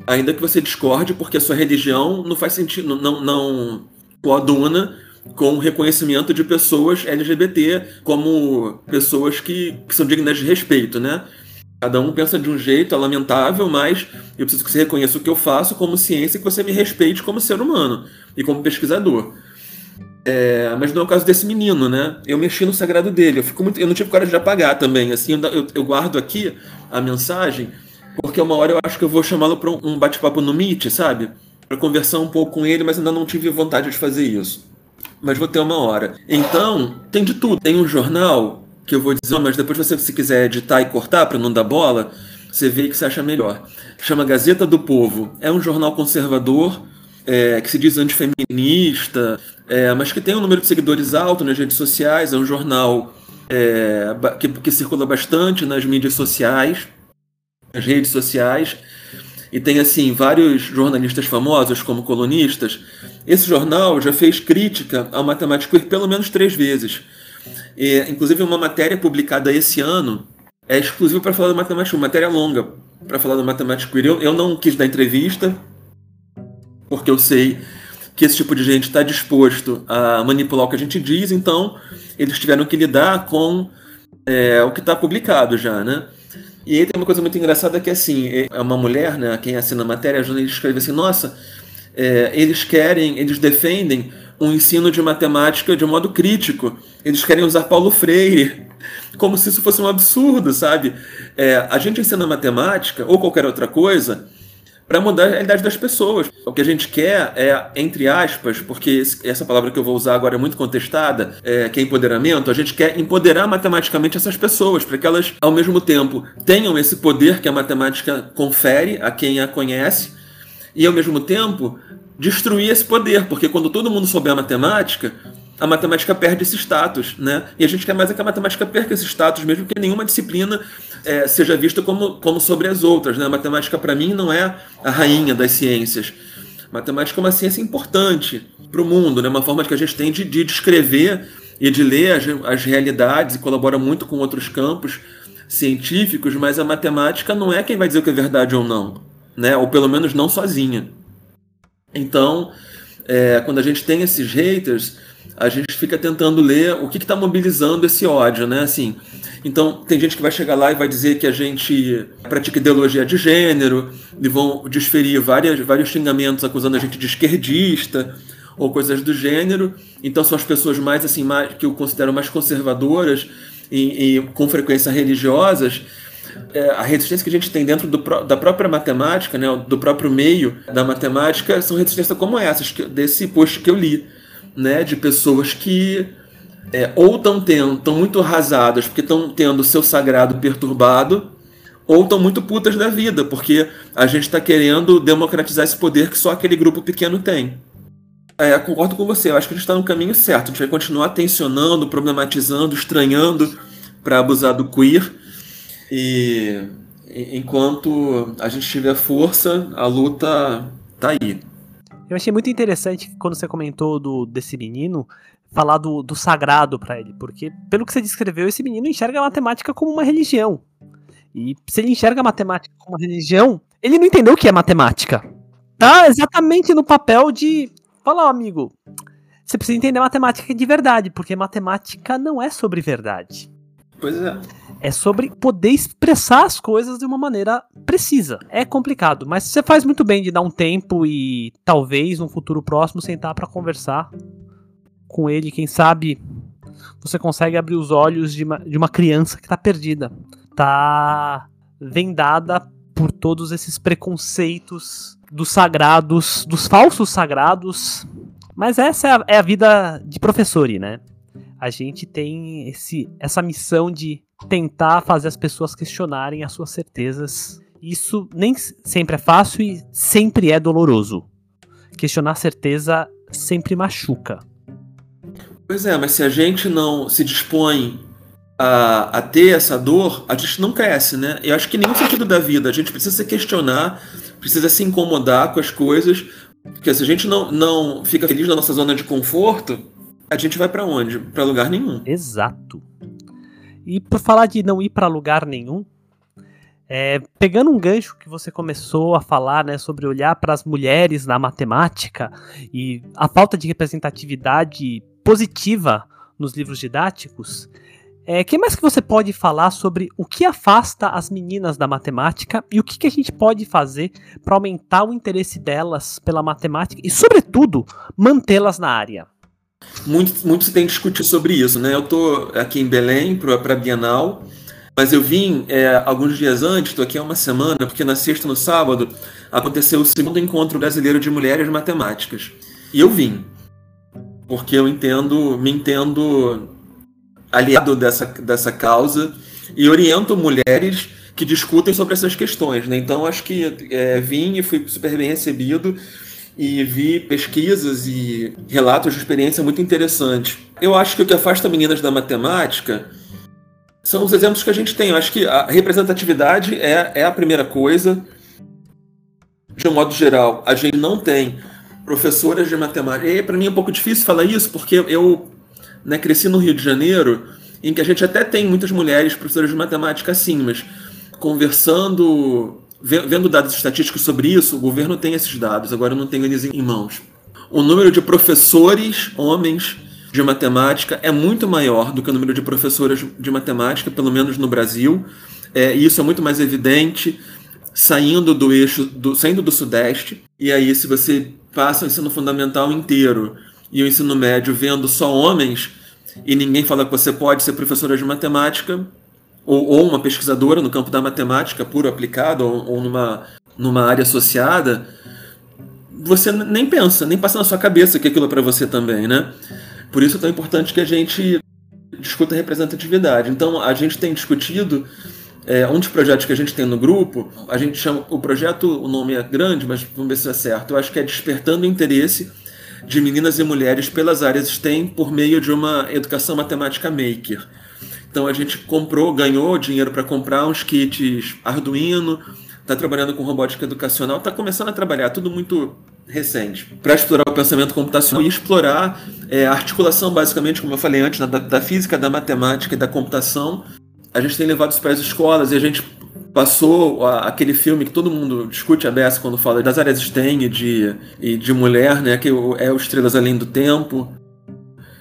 Ainda que você discorde porque a sua religião não faz sentido, não, não coaduna com o reconhecimento de pessoas LGBT como pessoas que, que são dignas de respeito, né? Cada um pensa de um jeito, é lamentável, mas eu preciso que você reconheça o que eu faço como ciência e que você me respeite como ser humano e como pesquisador. É, mas não é o caso desse menino, né? Eu mexi no sagrado dele. Eu, fico muito, eu não tive coragem de apagar também. Assim, eu, eu guardo aqui a mensagem, porque uma hora eu acho que eu vou chamá-lo para um bate-papo no Meet, sabe? Para conversar um pouco com ele, mas ainda não tive vontade de fazer isso. Mas vou ter uma hora. Então, tem de tudo. Tem um jornal que eu vou dizer, mas depois você, se quiser editar e cortar para não dar bola, você vê que você acha melhor. Chama Gazeta do Povo. É um jornal conservador é, que se diz antifeminista, é, mas que tem um número de seguidores alto nas redes sociais, é um jornal é, que, que circula bastante nas mídias sociais, nas redes sociais, e tem assim vários jornalistas famosos como colunistas. Esse jornal já fez crítica ao matemático pelo menos três vezes. E, inclusive uma matéria publicada esse ano é exclusiva para falar do matemático, uma matéria longa para falar do matemático. Eu, eu não quis dar entrevista, porque eu sei que esse tipo de gente está disposto a manipular o que a gente diz, então eles tiveram que lidar com é, o que está publicado já, né? E aí tem uma coisa muito engraçada que assim, é uma mulher, né, quem assina a matéria, a jornalista escreve assim, nossa, é, eles querem, eles defendem um ensino de matemática de modo crítico. Eles querem usar Paulo Freire, como se isso fosse um absurdo, sabe? É, a gente ensina matemática ou qualquer outra coisa para mudar a realidade das pessoas. O que a gente quer é, entre aspas, porque essa palavra que eu vou usar agora é muito contestada, é, que é empoderamento, a gente quer empoderar matematicamente essas pessoas, para que elas, ao mesmo tempo, tenham esse poder que a matemática confere a quem a conhece, e ao mesmo tempo destruir esse poder, porque quando todo mundo souber a matemática, a matemática perde esse status, né? E a gente quer mais é que a matemática perca esse status, mesmo que nenhuma disciplina é, seja vista como, como sobre as outras, né? A matemática, para mim, não é a rainha das ciências. A matemática é uma ciência importante para o mundo, né? Uma forma que a gente tem de, de descrever e de ler as, as realidades e colabora muito com outros campos científicos, mas a matemática não é quem vai dizer o que é verdade ou não, né? Ou pelo menos não sozinha. Então, é, quando a gente tem esses haters, a gente fica tentando ler o que está mobilizando esse ódio, né? Assim, então tem gente que vai chegar lá e vai dizer que a gente pratica ideologia de gênero, e vão desferir várias, vários xingamentos acusando a gente de esquerdista ou coisas do gênero. Então são as pessoas mais assim, mais, que eu considero mais conservadoras e, e com frequência religiosas. É, a resistência que a gente tem dentro do, da própria matemática, né, do próprio meio da matemática, são resistências como essas, desse post que eu li né, de pessoas que é, ou estão tendo, estão muito arrasadas porque estão tendo o seu sagrado perturbado, ou estão muito putas da vida, porque a gente está querendo democratizar esse poder que só aquele grupo pequeno tem. É, concordo com você, eu acho que a gente está no caminho certo. A gente vai continuar tensionando, problematizando, estranhando para abusar do queer. E enquanto a gente tiver força, a luta tá aí. Eu achei muito interessante quando você comentou do, desse menino falar do, do sagrado para ele, porque pelo que você descreveu, esse menino enxerga a matemática como uma religião. E se ele enxerga a matemática como uma religião, ele não entendeu o que é matemática. Tá exatamente no papel de falar, amigo, você precisa entender matemática de verdade, porque matemática não é sobre verdade. Pois é. É sobre poder expressar as coisas de uma maneira precisa. É complicado, mas você faz muito bem de dar um tempo e talvez no futuro próximo sentar para conversar com ele. Quem sabe você consegue abrir os olhos de uma, de uma criança que tá perdida. Tá vendada por todos esses preconceitos dos sagrados, dos falsos sagrados. Mas essa é a, é a vida de professor, né? a gente tem esse, essa missão de tentar fazer as pessoas questionarem as suas certezas. Isso nem sempre é fácil e sempre é doloroso. Questionar certeza sempre machuca. Pois é, mas se a gente não se dispõe a, a ter essa dor, a gente não cresce, né? Eu acho que nenhum sentido da vida. A gente precisa se questionar, precisa se incomodar com as coisas. Porque se a gente não, não fica feliz na nossa zona de conforto, a gente vai para onde? Para lugar nenhum. Exato. E por falar de não ir para lugar nenhum, é, pegando um gancho que você começou a falar né, sobre olhar para as mulheres na matemática e a falta de representatividade positiva nos livros didáticos, é, que mais que você pode falar sobre o que afasta as meninas da matemática e o que, que a gente pode fazer para aumentar o interesse delas pela matemática e, sobretudo, mantê-las na área? Muito, muito se tem discutido sobre isso, né? Eu estou aqui em Belém para a Bienal, mas eu vim é, alguns dias antes, estou aqui há uma semana, porque na sexta no sábado aconteceu o segundo encontro brasileiro de mulheres matemáticas. E eu vim, porque eu entendo, me entendo aliado dessa, dessa causa e oriento mulheres que discutem sobre essas questões. Né? Então, acho que é, vim e fui super bem recebido e vi pesquisas e relatos de experiência muito interessantes. Eu acho que o que afasta meninas da matemática são os exemplos que a gente tem. Eu acho que a representatividade é, é a primeira coisa. De um modo geral, a gente não tem professoras de matemática. Para mim é um pouco difícil falar isso, porque eu né, cresci no Rio de Janeiro, em que a gente até tem muitas mulheres professoras de matemática, sim, mas conversando, vendo dados estatísticos sobre isso, o governo tem esses dados, agora eu não tenho eles em mãos. O número de professores, homens, de matemática é muito maior do que o número de professoras de matemática, pelo menos no Brasil. É, e isso é muito mais evidente saindo do eixo, do, saindo do Sudeste. E aí, se você passa o ensino fundamental inteiro e o ensino médio vendo só homens, e ninguém fala que você pode ser professora de matemática, ou, ou uma pesquisadora no campo da matemática puro aplicado, ou, ou numa, numa área associada, você nem pensa, nem passa na sua cabeça que aquilo é para você também, né? Por isso é tão importante que a gente discuta representatividade. Então, a gente tem discutido é, um dos projetos que a gente tem no grupo, a gente chama o projeto, o nome é grande, mas vamos ver se é certo. Eu acho que é despertando o interesse de meninas e mulheres pelas áreas STEM por meio de uma educação matemática maker. Então a gente comprou, ganhou dinheiro para comprar uns kits Arduino, está trabalhando com robótica educacional, está começando a trabalhar, tudo muito recente, para explorar o pensamento computacional e explorar é, a articulação, basicamente, como eu falei antes, da, da física, da matemática e da computação. A gente tem levado isso para as escolas e a gente passou aquele filme que todo mundo discute a beça quando fala das áreas STEM e de, e de mulher, né, que é o Estrelas Além do Tempo,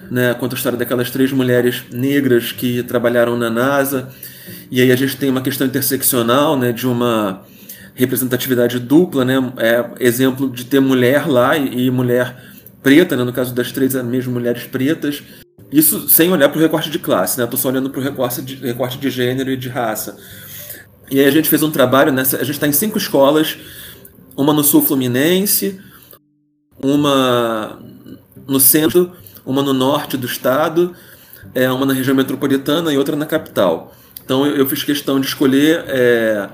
né, conta a história daquelas três mulheres negras que trabalharam na NASA, e aí a gente tem uma questão interseccional, né, de uma representatividade dupla, né, é exemplo de ter mulher lá e, mulher preta, né, no caso das três mesmo mulheres pretas, isso sem olhar para o recorte de classe, né, só olhando para o recorte de, recorte de gênero e de raça. E aí a gente fez um trabalho nessa. A gente está em cinco escolas, uma no sul fluminense, uma no centro, uma no norte do estado, é, uma na região metropolitana e outra na capital. Então eu, eu fiz questão de escolher é,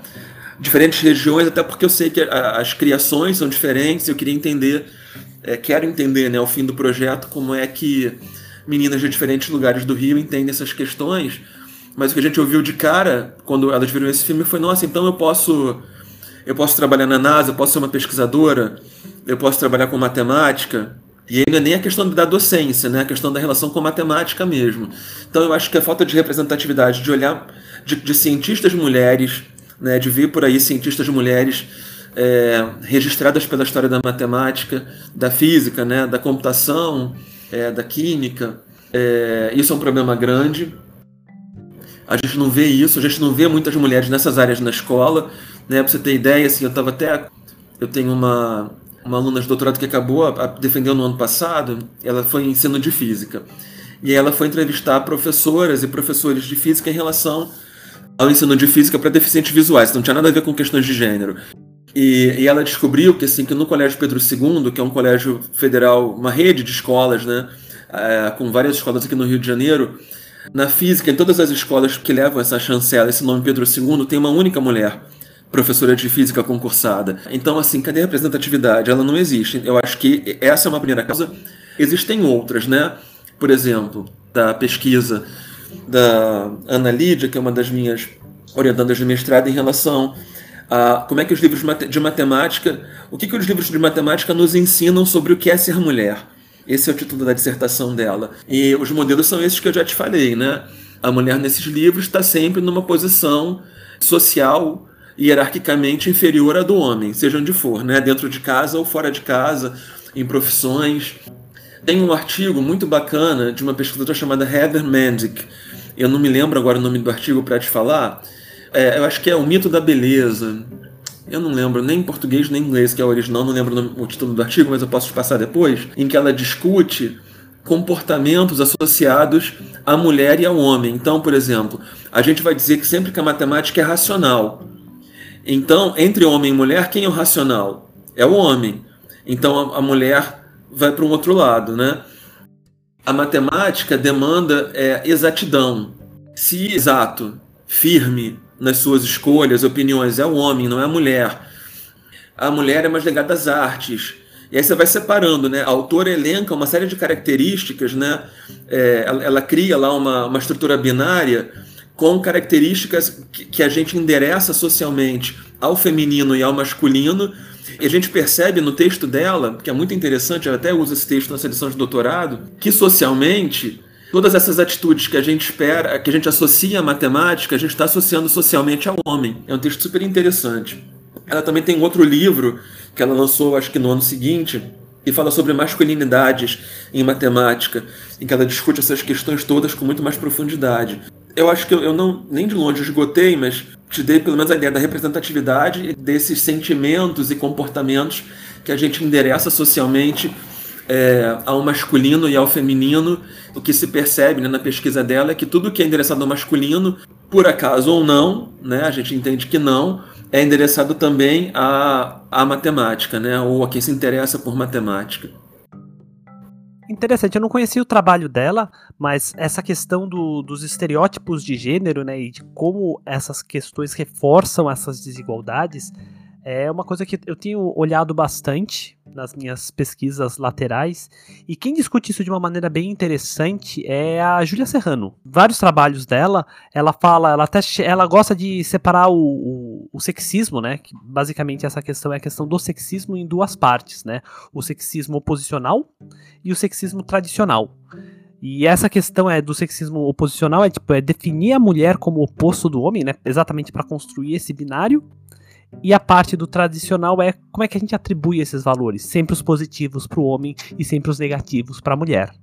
diferentes regiões, até porque eu sei que a, as criações são diferentes, eu queria entender, é, quero entender né, ao fim do projeto como é que meninas de diferentes lugares do Rio entendem essas questões mas o que a gente ouviu de cara quando elas viram esse filme foi: nossa, então eu posso eu posso trabalhar na NASA, eu posso ser uma pesquisadora, eu posso trabalhar com matemática. E não é nem a questão da docência, né? a questão da relação com a matemática mesmo. Então eu acho que a falta de representatividade, de olhar de, de cientistas mulheres, né? de ver por aí cientistas mulheres é, registradas pela história da matemática, da física, né? da computação, é, da química, é, isso é um problema grande. A gente não vê isso, a gente não vê muitas mulheres nessas áreas na escola, né? Pra você ter ideia, assim, eu tava até. Eu tenho uma, uma aluna de doutorado que acabou defendendo no ano passado, ela foi em ensino de física. E ela foi entrevistar professoras e professores de física em relação ao ensino de física para deficientes visuais, não tinha nada a ver com questões de gênero. E, e, ela descobriu que assim que no Colégio Pedro II, que é um colégio federal, uma rede de escolas, né, é, com várias escolas aqui no Rio de Janeiro, na física, em todas as escolas que levam essa chancela, esse nome Pedro II, tem uma única mulher professora de física concursada. Então, assim, cadê a representatividade? Ela não existe. Eu acho que essa é uma primeira causa. Existem outras, né? Por exemplo, da pesquisa da Ana Lídia, que é uma das minhas orientandas de mestrado, em relação a como é que os livros de matemática, o que, que os livros de matemática nos ensinam sobre o que é ser mulher. Esse é o título da dissertação dela. E os modelos são esses que eu já te falei, né? A mulher nesses livros está sempre numa posição social hierarquicamente inferior à do homem, seja onde for, né? Dentro de casa ou fora de casa, em profissões. Tem um artigo muito bacana de uma pesquisadora chamada Heather Mendick. Eu não me lembro agora o nome do artigo para te falar. É, eu acho que é o mito da beleza eu não lembro nem em português nem em inglês, que é o original, não lembro o título do artigo, mas eu posso te passar depois, em que ela discute comportamentos associados à mulher e ao homem. Então, por exemplo, a gente vai dizer que sempre que a matemática é racional. Então, entre homem e mulher, quem é o racional? É o homem. Então, a, a mulher vai para um outro lado, né? A matemática demanda é, exatidão. Se exato, firme nas suas escolhas, opiniões, é o homem, não é a mulher. A mulher é mais ligada às artes. E aí você vai separando, né? A autora elenca uma série de características, né? É, ela, ela, cria lá uma, uma estrutura binária com características que, que a gente endereça socialmente ao feminino e ao masculino. E a gente percebe no texto dela, que é muito interessante, ela até usa esse texto na seleção de doutorado, que socialmente todas essas atitudes que a gente espera, que a gente associa à matemática, a gente está associando socialmente ao homem. É um texto super interessante. Ela também tem outro livro que ela lançou, acho que no ano seguinte, e fala sobre masculinidades em matemática, em que ela discute essas questões todas com muito mais profundidade. Eu acho que eu não nem de longe esgotei, mas te dei pelo menos a ideia da representatividade desses sentimentos e comportamentos que a gente endereça socialmente é, ao masculino e ao feminino. O que se percebe né, na pesquisa dela é que tudo que é endereçado ao masculino, por acaso ou não, né, a gente entende que não, é endereçado também à, à matemática, né, ou a quem se interessa por matemática. Interessante, eu não conhecia o trabalho dela, mas essa questão do, dos estereótipos de gênero, né, e de como essas questões reforçam essas desigualdades, é uma coisa que eu tenho olhado bastante nas minhas pesquisas laterais, e quem discute isso de uma maneira bem interessante é a Júlia Serrano. Vários trabalhos dela, ela fala, ela até ela gosta de separar o, o, o, sexismo, né? Que basicamente essa questão é a questão do sexismo em duas partes, né? O sexismo oposicional e o sexismo tradicional. E essa questão é do sexismo oposicional é tipo é definir a mulher como oposto do homem, né? Exatamente para construir esse binário e a parte do tradicional é como é que a gente atribui esses valores, sempre os positivos para o homem e sempre os negativos para a mulher.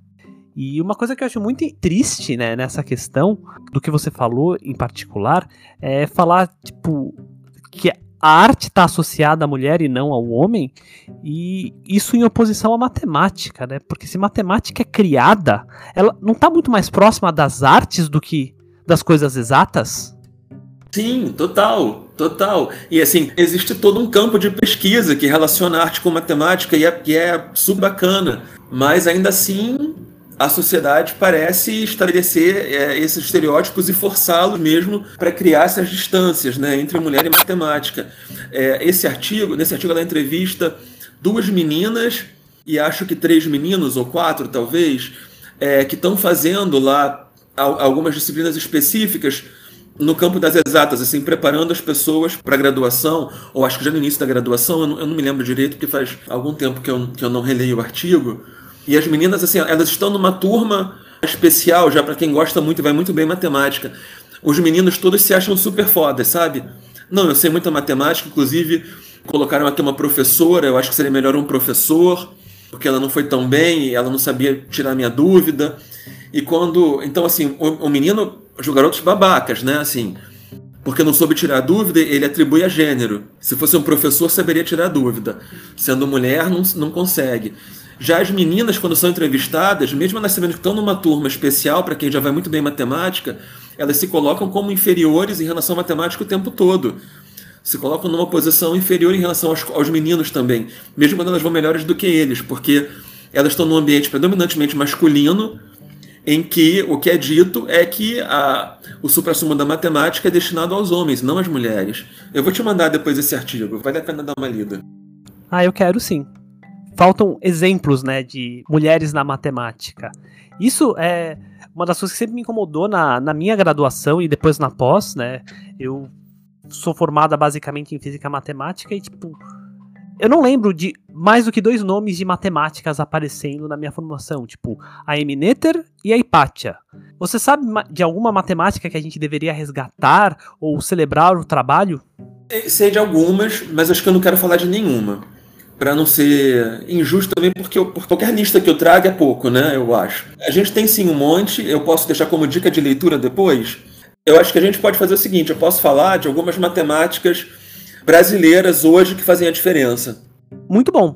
E uma coisa que eu acho muito triste, né, nessa questão do que você falou em particular, é falar tipo que a arte está associada à mulher e não ao homem, e isso em oposição à matemática, né? Porque se matemática é criada, ela não está muito mais próxima das artes do que das coisas exatas? Sim, total, total. E assim, existe todo um campo de pesquisa que relaciona arte com matemática e é, e é subbacana. Mas ainda assim, a sociedade parece estabelecer é, esses estereótipos e forçá-los mesmo para criar essas distâncias né, entre mulher e matemática. É, esse artigo, nesse artigo ela entrevista duas meninas e acho que três meninos ou quatro talvez é, que estão fazendo lá algumas disciplinas específicas no campo das exatas, assim, preparando as pessoas para a graduação, ou acho que já no início da graduação, eu não, eu não, me lembro direito, porque faz algum tempo que eu, que eu não releio o artigo. E as meninas, assim, elas estão numa turma especial, já para quem gosta muito e vai muito bem matemática. Os meninos todos se acham super fodas, sabe? Não, eu sei muita matemática, inclusive colocaram aqui uma professora, eu acho que seria melhor um professor, porque ela não foi tão bem ela não sabia tirar minha dúvida. E quando. Então, assim, o, o menino os garotos babacas, né? Assim, porque não soube tirar dúvida, ele atribui a gênero. Se fosse um professor, saberia tirar dúvida. Sendo mulher, não, não consegue. Já as meninas, quando são entrevistadas, mesmo elas sabendo que estão numa turma especial, para quem já vai muito bem em matemática, elas se colocam como inferiores em relação à matemática o tempo todo. Se colocam numa posição inferior em relação aos, aos meninos também, mesmo quando elas vão melhores do que eles, porque elas estão num ambiente predominantemente masculino, em que o que é dito é que a, o supra-sumo da matemática é destinado aos homens, não às mulheres. Eu vou te mandar depois esse artigo, vale a pena dar uma lida. Ah, eu quero sim. Faltam exemplos, né, de mulheres na matemática. Isso é uma das coisas que sempre me incomodou na, na minha graduação e depois na pós, né? Eu sou formada basicamente em física matemática e, tipo, eu não lembro de mais do que dois nomes de matemáticas aparecendo na minha formação, tipo a Emineter e a Hipátia. Você sabe de alguma matemática que a gente deveria resgatar ou celebrar o trabalho? Sei de algumas, mas acho que eu não quero falar de nenhuma. Para não ser injusto também, porque, eu, porque qualquer lista que eu traga é pouco, né? Eu acho. A gente tem sim um monte, eu posso deixar como dica de leitura depois. Eu acho que a gente pode fazer o seguinte: eu posso falar de algumas matemáticas brasileiras hoje que fazem a diferença. Muito bom.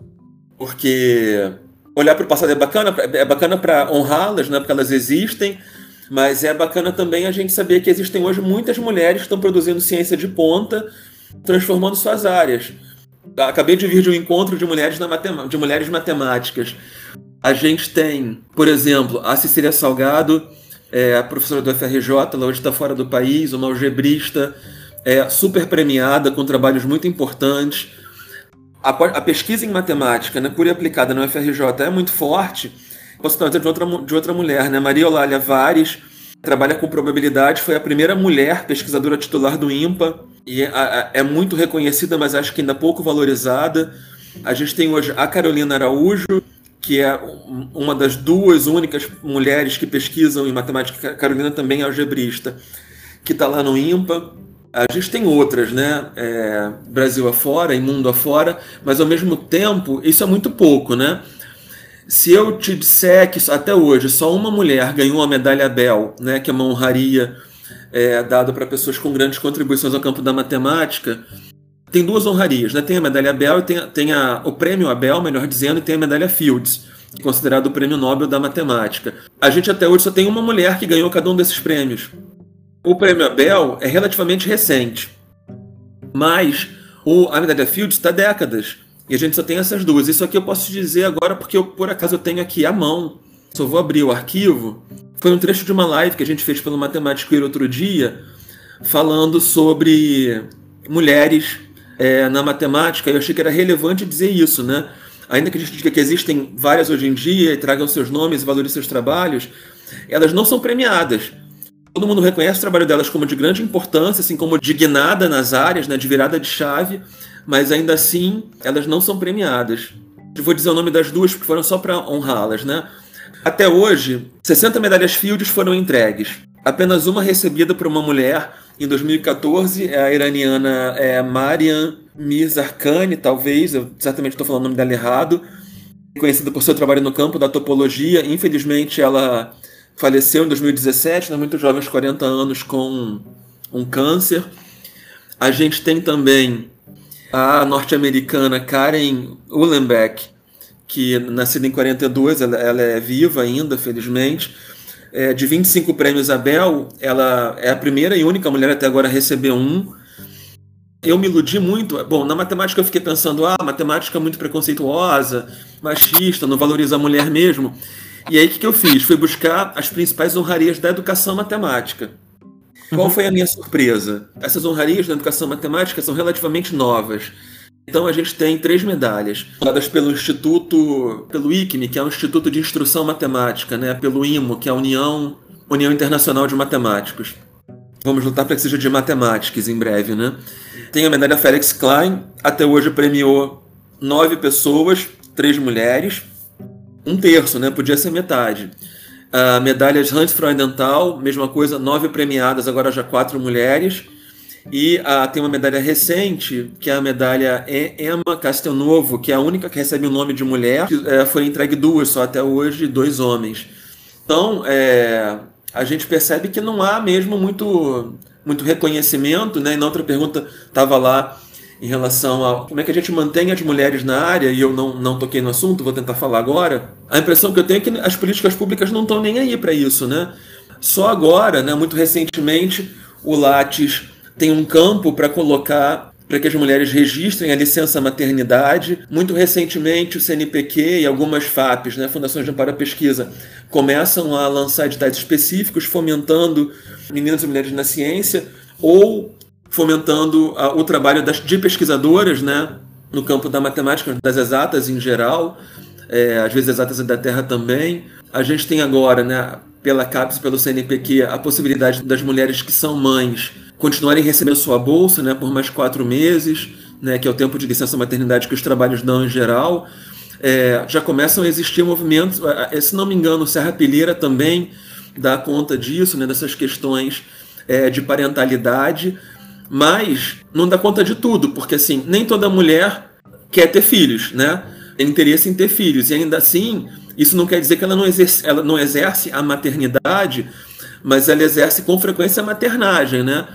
Porque olhar para o passado é bacana, é bacana para honrá-las, né, porque elas existem, mas é bacana também a gente saber que existem hoje muitas mulheres que estão produzindo ciência de ponta, transformando suas áreas. Acabei de vir de um encontro de mulheres, na de mulheres matemáticas. A gente tem, por exemplo, a Cecília Salgado, é, a professora do FRJ, ela hoje está fora do país, uma algebrista é, super premiada, com trabalhos muito importantes. A, a pesquisa em matemática, né, pura aplicada no FRJ, é muito forte. Posso trazer de outra, de outra mulher, né? Maria Olália Vares, trabalha com probabilidade, foi a primeira mulher pesquisadora titular do IMPA e é, é muito reconhecida, mas acho que ainda pouco valorizada. A gente tem hoje a Carolina Araújo, que é uma das duas únicas mulheres que pesquisam em matemática. Carolina também é algebrista, que está lá no IMPA. A gente tem outras, né? É, Brasil afora, em mundo afora, mas ao mesmo tempo isso é muito pouco, né? Se eu te disser que até hoje só uma mulher ganhou a medalha Bell, né, que é uma honraria é, dada para pessoas com grandes contribuições ao campo da matemática, tem duas honrarias, né? Tem a medalha Bell e tem, tem a, o prêmio Abel, melhor dizendo, e tem a medalha Fields, considerado o prêmio Nobel da matemática. A gente até hoje só tem uma mulher que ganhou cada um desses prêmios. O prêmio Abel é relativamente recente, mas o, a medalha Fields está décadas. E a gente só tem essas duas. Isso aqui eu posso dizer agora porque eu, por acaso, eu tenho aqui à mão. Só vou abrir o arquivo. Foi um trecho de uma live que a gente fez pelo Matemático outro dia, falando sobre mulheres é, na matemática, eu achei que era relevante dizer isso, né? Ainda que a gente diga que existem várias hoje em dia e tragam seus nomes e valorizem seus trabalhos, elas não são premiadas. Todo mundo reconhece o trabalho delas como de grande importância, assim como dignada nas áreas, né, de virada de chave, mas ainda assim elas não são premiadas. Eu vou dizer o nome das duas porque foram só para honrá-las, né? Até hoje, 60 medalhas Fields foram entregues. Apenas uma recebida por uma mulher em 2014 é a iraniana é, Mariam Mizarkani, talvez, eu certamente estou falando o nome dela errado, conhecida por seu trabalho no campo da topologia. Infelizmente, ela faleceu em 2017, né, muito jovem, aos 40 anos, com um câncer. A gente tem também a norte-americana Karen Uhlenbeck, que nascida em 42, ela, ela é viva ainda, felizmente é, de 25 prêmios Abel, ela é a primeira e única mulher até agora a receber um. Eu me iludi muito. Bom, na matemática eu fiquei pensando, ah, matemática é muito preconceituosa, machista, não valoriza a mulher mesmo. E aí o que, que eu fiz? Fui buscar as principais honrarias da educação matemática. Qual uhum. foi a minha surpresa? Essas honrarias da educação matemática são relativamente novas. Então a gente tem três medalhas, dadas pelo Instituto, pelo ICME, que é o Instituto de Instrução Matemática, né? pelo IMO, que é a União, União Internacional de Matemáticos. Vamos lutar para que seja de matemáticas em breve, né? Tem a medalha Felix Klein, até hoje premiou nove pessoas, três mulheres, um terço, né? Podia ser metade. A medalha de Hans Freudenthal, mesma coisa, nove premiadas, agora já quatro mulheres. E ah, tem uma medalha recente, que é a medalha Emma Castelnovo, que é a única que recebe o nome de mulher. Que, é, foi entregue duas só até hoje, dois homens. Então, é, a gente percebe que não há mesmo muito, muito reconhecimento. Né? E na outra pergunta estava lá em relação a como é que a gente mantém as mulheres na área, e eu não, não toquei no assunto, vou tentar falar agora. A impressão que eu tenho é que as políticas públicas não estão nem aí para isso. Né? Só agora, né, muito recentemente, o Lattes tem um campo para colocar para que as mulheres registrem a licença maternidade. Muito recentemente, o CNPq e algumas FAPs, né, Fundações de Amparo à Pesquisa, começam a lançar editais específicos fomentando meninas e mulheres na ciência ou fomentando o trabalho das, de pesquisadoras né, no campo da matemática, das exatas em geral, é, às vezes exatas da Terra também. A gente tem agora, né, pela CAPES, pelo CNPq, a possibilidade das mulheres que são mães continuarem recebendo sua bolsa né, por mais quatro meses, né, que é o tempo de licença maternidade que os trabalhos dão em geral. É, já começam a existir movimentos, se não me engano, Serra Pilheira também dá conta disso, né, dessas questões é, de parentalidade, mas não dá conta de tudo, porque assim, nem toda mulher quer ter filhos, né? Tem interesse em ter filhos, e ainda assim, isso não quer dizer que ela não exerce, ela não exerce a maternidade, mas ela exerce com frequência a maternagem, né?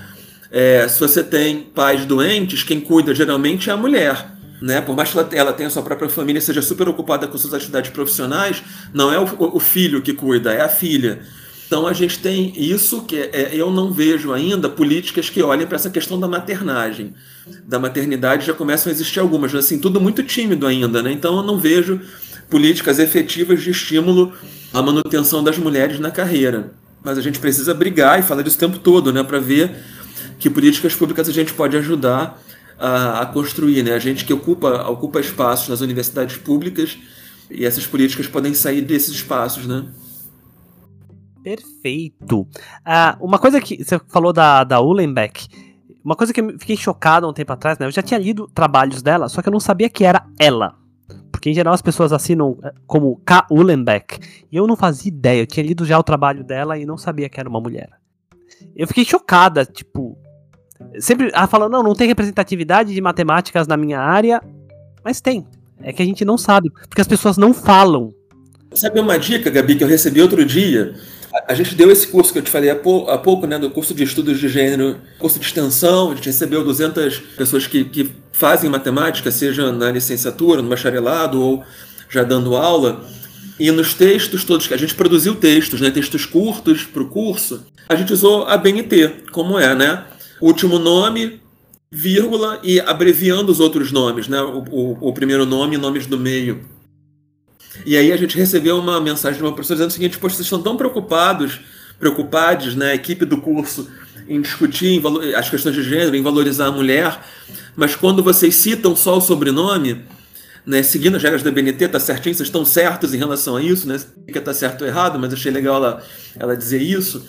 É, se você tem pais doentes, quem cuida geralmente é a mulher. né? Por mais que ela, ela tenha sua própria família, seja super ocupada com suas atividades profissionais, não é o, o filho que cuida, é a filha. Então a gente tem isso que é, eu não vejo ainda políticas que olhem para essa questão da maternagem. Da maternidade já começam a existir algumas, mas assim, tudo muito tímido ainda, né? Então eu não vejo políticas efetivas de estímulo à manutenção das mulheres na carreira. Mas a gente precisa brigar e falar disso o tempo todo, né, para ver que políticas públicas a gente pode ajudar a, a, construir, né? A gente que ocupa ocupa espaços nas universidades públicas e essas políticas podem sair desses espaços, né? Perfeito. Ah, uma coisa que você falou da, da Uhlenbeck, uma coisa que eu fiquei chocado há um tempo atrás, né? Eu já tinha lido trabalhos dela, só que eu não sabia que era ela. Porque em geral as pessoas assinam eh, como K. Uhlenbeck. E eu não fazia ideia. Eu tinha lido já o trabalho dela e não sabia que era uma mulher. Eu fiquei chocada, tipo. Sempre ela falou, não, não tem representatividade de matemáticas na minha área. Mas tem. É que a gente não sabe. Porque as pessoas não falam. Sabe uma dica, Gabi, que eu recebi outro dia? A gente deu esse curso que eu te falei há, pou, há pouco, né, do curso de estudos de gênero, curso de extensão, a gente recebeu 200 pessoas que, que fazem matemática, seja na licenciatura, no bacharelado ou já dando aula. E nos textos todos, que a gente produziu textos, né, textos curtos para o curso, a gente usou a BNT, como é, né? Último nome, vírgula e abreviando os outros nomes, né? O, o, o primeiro nome e nomes do meio. E aí a gente recebeu uma mensagem de uma professora dizendo o seguinte: Poxa, vocês estão tão preocupados, preocupados, né, a equipe do curso, em discutir em as questões de gênero, em valorizar a mulher, mas quando vocês citam só o sobrenome, né, seguindo as regras da BNT, tá certinho, vocês estão certos em relação a isso, né? Que tá certo ou errado, mas achei legal ela, ela dizer isso.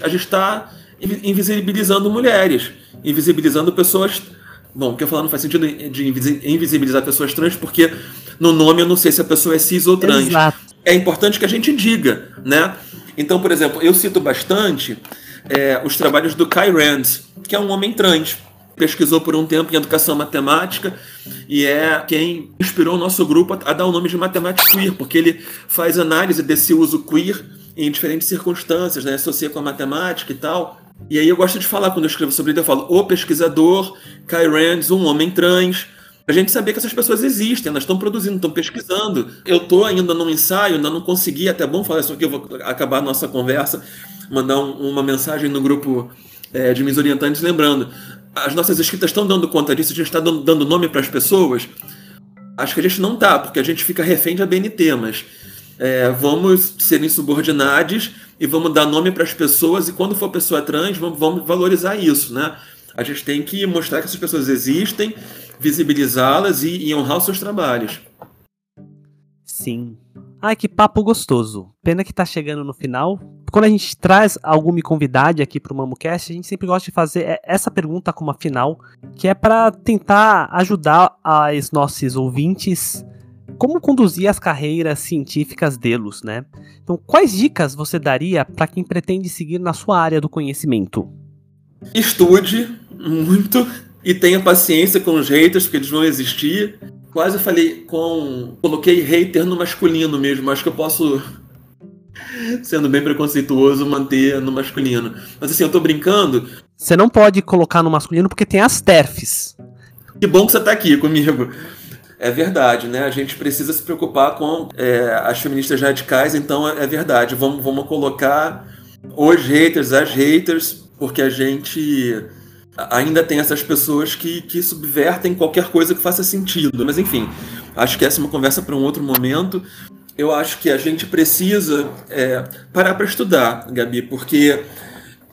A gente está invisibilizando mulheres, invisibilizando pessoas. Bom, o que eu falar não faz sentido de invisibilizar pessoas trans, porque no nome eu não sei se a pessoa é cis ou trans. Exato. É importante que a gente diga, né? Então, por exemplo, eu cito bastante é, os trabalhos do Kai Rand, que é um homem trans. Pesquisou por um tempo em educação matemática e é quem inspirou o nosso grupo a, dar o nome de matemática queer, porque ele faz análise desse uso queer em diferentes circunstâncias, né? Associa com a matemática e tal. E aí eu gosto de falar, quando eu escrevo sobre ele, eu falo o pesquisador, Kai Rand, um homem trans, a gente saber que essas pessoas existem, elas estão produzindo, estão pesquisando. Eu estou ainda num ensaio, ainda não consegui, até bom falar isso aqui, eu vou acabar a nossa conversa, mandar um, uma mensagem no grupo é, de meus orientantes, lembrando, as nossas escritas estão dando conta disso, a gente está dando, nome para as pessoas. Acho que a gente não está, porque a gente fica refém da BNT, mas é, vamos ser insubordinados e vamos dar nome para as pessoas, e quando for pessoa trans, vamos, vamos valorizar isso, né? A gente tem que mostrar que essas pessoas existem, visibilizá-las e, e honrar os seus trabalhos. Sim. Ai, que papo gostoso. Pena que tá chegando no final. Quando a gente traz alguma convidade aqui pro MamoCast, a gente sempre gosta de fazer essa pergunta como a final, que é para tentar ajudar os nossos ouvintes como conduzir as carreiras científicas deles, né? Então, quais dicas você daria para quem pretende seguir na sua área do conhecimento? Estude muito e tenha paciência com os haters, porque eles vão existir. Quase falei com. Coloquei hater no masculino mesmo. Acho que eu posso, sendo bem preconceituoso, manter no masculino. Mas assim, eu tô brincando. Você não pode colocar no masculino porque tem as TERFs. Que bom que você tá aqui comigo. É verdade, né? A gente precisa se preocupar com é, as feministas radicais, então é, é verdade. Vamos, vamos colocar os haters, as haters, porque a gente ainda tem essas pessoas que, que subvertem qualquer coisa que faça sentido. Mas enfim, acho que essa é uma conversa para um outro momento. Eu acho que a gente precisa é, parar para estudar, Gabi, porque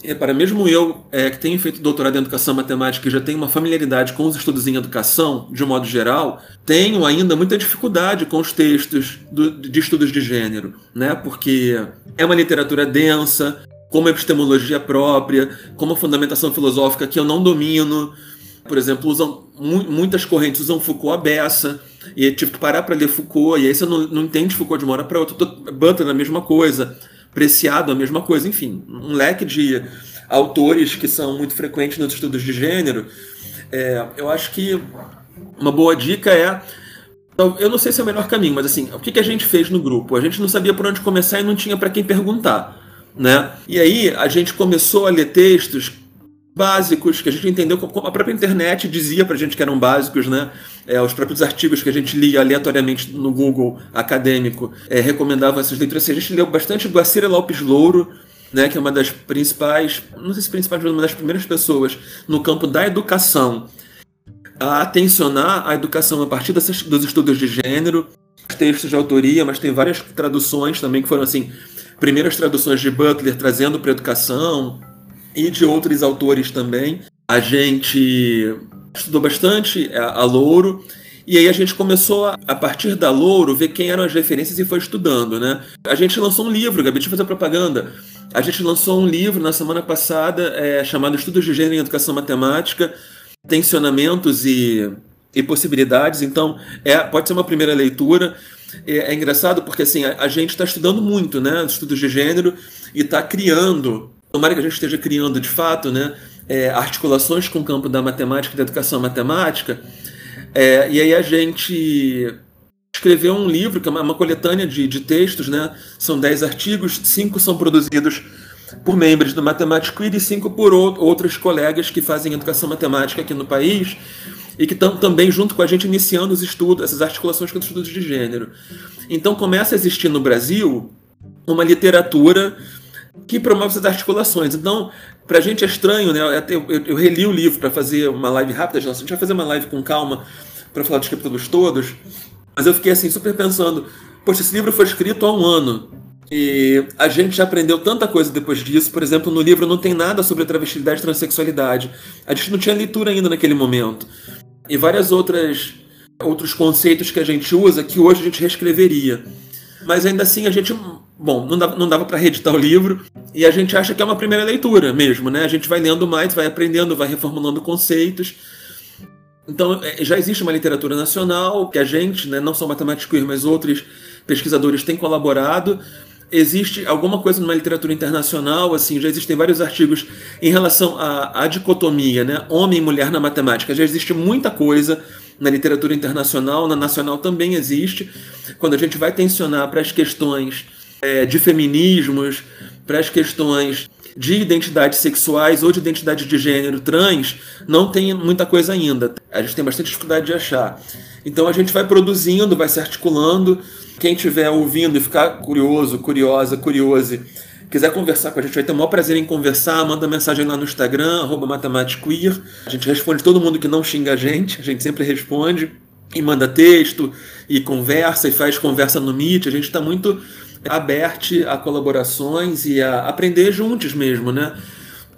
é, para mesmo eu, é, que tenho feito doutorado em educação matemática e já tenho uma familiaridade com os estudos em educação, de um modo geral, tenho ainda muita dificuldade com os textos do, de estudos de gênero, né? Porque é uma literatura densa, como epistemologia própria, como fundamentação filosófica que eu não domino. Por exemplo, usam muitas correntes usam Foucault a beça, e eu tive que parar para ler Foucault, e aí você não, não entende Foucault de uma hora para outra. Butler a mesma coisa, Preciado a mesma coisa, enfim, um leque de autores que são muito frequentes nos estudos de gênero. É, eu acho que uma boa dica é eu não sei se é o melhor caminho, mas assim, o que, que a gente fez no grupo? A gente não sabia por onde começar e não tinha para quem perguntar né? E aí a gente começou a ler textos básicos que a gente entendeu como a própria internet dizia pra gente que eram básicos, né? É, os próprios artigos que a gente lia aleatoriamente no Google acadêmico é, recomendavam essas leituras. Assim, a gente leu bastante Guacira Lopes Louro, né, que é uma das principais, não sei se principais, mas uma das primeiras pessoas no campo da educação a atencionar a educação a partir dessas, dos estudos de gênero, textos de autoria, mas tem várias traduções também que foram assim, primeiras traduções de Butler trazendo para a educação, e de outros autores também. A gente estudou bastante é, a Louro. E aí a gente começou, a, a partir da Louro, ver quem eram as referências e foi estudando, né? A gente lançou um livro, Gabi, deixa eu fazer propaganda. A gente lançou um livro na semana passada é, chamado Estudos de Gênero em Educação Matemática, Tensionamentos e, e Possibilidades. Então, é, pode ser uma primeira leitura. É, é engraçado porque assim, a, a gente está estudando muito, né? Estudos de gênero e está criando Tomara que a gente esteja criando de fato né, é, articulações com o campo da matemática e da educação matemática. É, e aí a gente escreveu um livro, que é uma, coletânea de, de textos, né? são dez artigos, cinco são produzidos por membros do Matemático e cinco por outros colegas que fazem educação matemática aqui no país e que estão também junto com a gente iniciando os estudos, essas articulações com os estudos de gênero. Então começa a existir no Brasil uma literatura que promove essas articulações. Então, para a gente é estranho, né? Eu, reli o livro para fazer uma live rápida, a gente vai fazer uma live com calma para falar dos capítulos todos, mas eu fiquei assim super pensando, poxa, esse livro foi escrito há um ano. E a gente já aprendeu tanta coisa depois disso. Por exemplo, no livro não tem nada sobre travestilidade e transexualidade. A gente não tinha leitura ainda naquele momento. E várias outras outros conceitos que a gente usa que hoje a gente reescreveria. Mas ainda assim a gente Bom, não dava, não dava para reeditar o livro e a gente acha que é uma primeira leitura mesmo, né? A gente vai lendo mais, vai aprendendo, vai reformulando conceitos. Então, é, já existe uma literatura nacional que a gente, né, não só matemáticos, mas outros pesquisadores têm colaborado. Existe alguma coisa numa literatura internacional, assim, já existem vários artigos em relação à, à dicotomia, né, homem e mulher na matemática. Já existe muita coisa na literatura internacional, na nacional também existe. Quando a gente vai tensionar para as questões é, de feminismos, para as questões de identidades sexuais ou de identidade de gênero trans, não tem muita coisa ainda. A gente tem bastante dificuldade de achar. Então a gente vai produzindo, vai se articulando. Quem estiver ouvindo e ficar curioso, curiosa, curiose, quiser conversar com a gente, vai ter o maior prazer em conversar, manda mensagem lá no Instagram, matematiqueer. A gente responde todo mundo que não xinga a gente, a gente sempre responde. E manda texto, e conversa, e faz conversa no Meet. A gente está muito aberto a colaborações e a aprender juntos mesmo, né?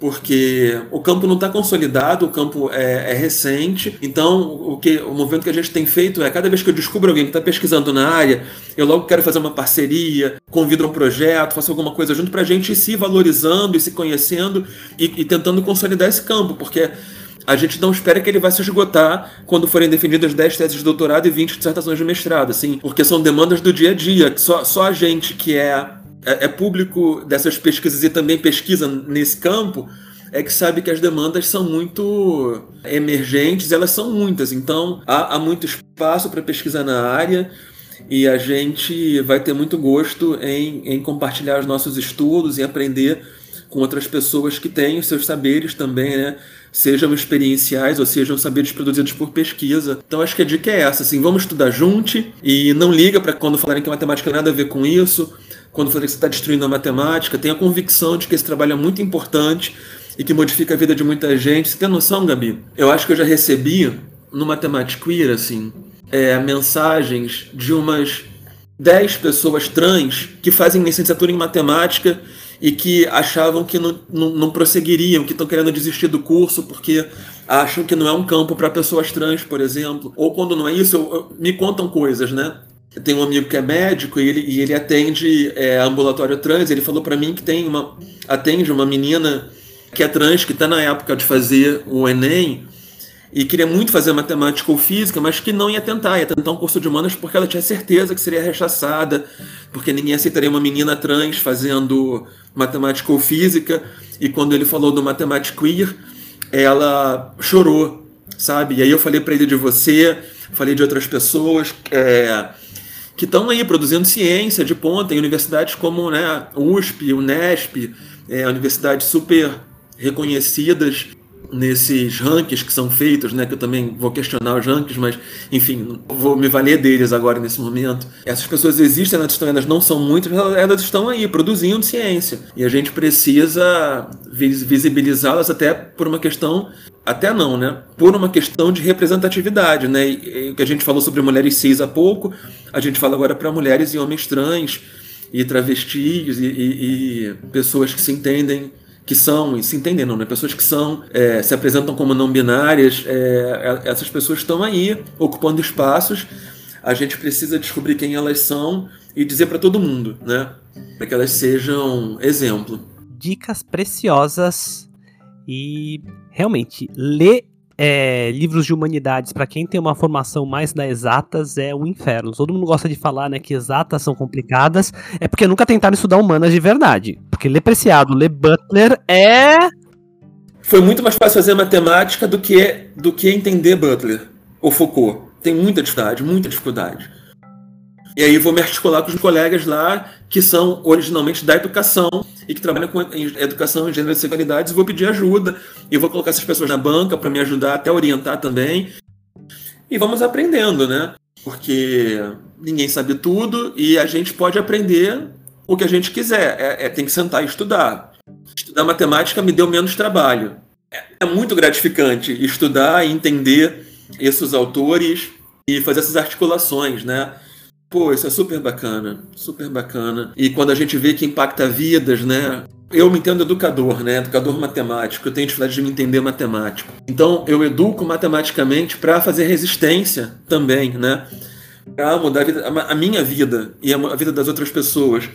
Porque o campo não está consolidado, o campo é, é, recente. Então, o que o movimento que a gente tem feito é cada vez que eu descubro alguém que está pesquisando na área, eu logo quero fazer uma parceria, convido um projeto, faço alguma coisa junto para a gente ir se valorizando e se conhecendo e, e tentando consolidar esse campo, porque a gente não espera que ele vai se esgotar quando forem definidas 10 teses de doutorado e 20 dissertações de mestrado, assim, porque são demandas do dia a dia. Só, só a gente que é, é, é público dessas pesquisas e também pesquisa nesse campo é que sabe que as demandas são muito emergentes, elas são muitas, então há, há muito espaço para pesquisa na área e a gente vai ter muito gosto em, em compartilhar os nossos estudos e aprender com outras pessoas que têm os seus saberes também, né? Sejam experienciais ou sejam saberes produzidos por pesquisa. Então acho que a dica é essa, assim, vamos estudar junto e não liga para quando falarem que a matemática tem nada a ver com isso, quando você está destruindo a matemática, tenha a convicção de que esse trabalho é muito importante e que modifica a vida de muita gente. Você tem noção, Gabi? Eu acho que eu já recebi no Matemático Queer, assim, é, mensagens de umas 10 pessoas trans que fazem licenciatura em matemática e que achavam que não, não, não prosseguiriam, que estão querendo desistir do curso porque acham que não é um campo para pessoas trans, por exemplo. Ou quando não é isso, eu, eu, me contam coisas, né? Eu tenho um amigo que é médico e ele, e ele atende é, ambulatório trans. Ele falou para mim que tem uma atende uma menina que é trans que está na época de fazer o Enem e queria muito fazer matemática ou física, mas que não ia tentar, ia tentar um curso de humanas porque ela tinha certeza que seria rechaçada, porque ninguém aceitaria uma menina trans fazendo matemática ou física. E quando ele falou do matemática queer, ela chorou, sabe? E aí eu falei para ele de você, falei de outras pessoas é, que estão aí produzindo ciência de ponta em universidades como né, USP, Unesp, é, universidades super reconhecidas nesses rankings que são feitos, né, que eu também vou questionar os rankings, mas enfim, vou me valer deles agora nesse momento. Essas pessoas existem, elas estão, elas não são muitas, elas estão aí produzindo ciência e a gente precisa visibilizá-las até por uma questão até não, né? Por uma questão de representatividade, né? que a gente falou sobre mulheres cis há pouco, a gente fala agora para mulheres e homens trans e travestis e, e, e pessoas que se entendem que são, e se entendem não, né? Pessoas que são, é, se apresentam como não binárias, é, é, essas pessoas estão aí, ocupando espaços. A gente precisa descobrir quem elas são e dizer para todo mundo, né? Para que elas sejam exemplo. Dicas preciosas e realmente ler é, livros de humanidades, para quem tem uma formação mais da exatas, é um inferno. Todo mundo gosta de falar né, que exatas são complicadas, é porque nunca tentaram estudar humanas de verdade. Porque ler Preciado, ler Butler é. Foi muito mais fácil fazer matemática do que, do que entender Butler ou Foucault. Tem muita dificuldade, muita dificuldade. E aí vou me articular com os colegas lá que são originalmente da educação e que trabalham com educação gênero e sexualidades e vou pedir ajuda e vou colocar essas pessoas na banca para me ajudar até orientar também. E vamos aprendendo, né? Porque ninguém sabe tudo e a gente pode aprender o que a gente quiser. É, é tem que sentar e estudar. Estudar matemática me deu menos trabalho. É, é muito gratificante estudar e entender esses autores e fazer essas articulações, né? Pô, isso é super bacana, super bacana. E quando a gente vê que impacta vidas, né? Eu me entendo educador, né? Educador matemático. Eu tenho dificuldade de me entender matemático. Então, eu educo matematicamente para fazer resistência também, né? Para mudar a, vida, a minha vida e a vida das outras pessoas.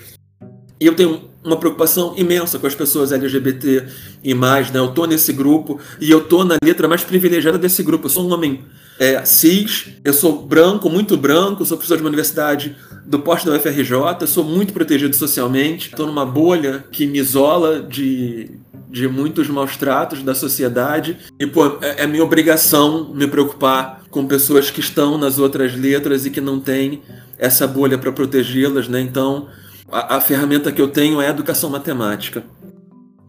E eu tenho uma preocupação imensa com as pessoas LGBT e mais, né? Eu tô nesse grupo e eu tô na letra mais privilegiada desse grupo. Eu sou um homem é, cis, eu sou branco, muito branco, sou professor de uma universidade do porte da UFRJ, sou muito protegido socialmente, estou numa bolha que me isola de, de muitos maus tratos da sociedade. E, pô, é, é minha obrigação me preocupar com pessoas que estão nas outras letras e que não têm essa bolha para protegê-las, né? Então, a, a ferramenta que eu tenho é a educação matemática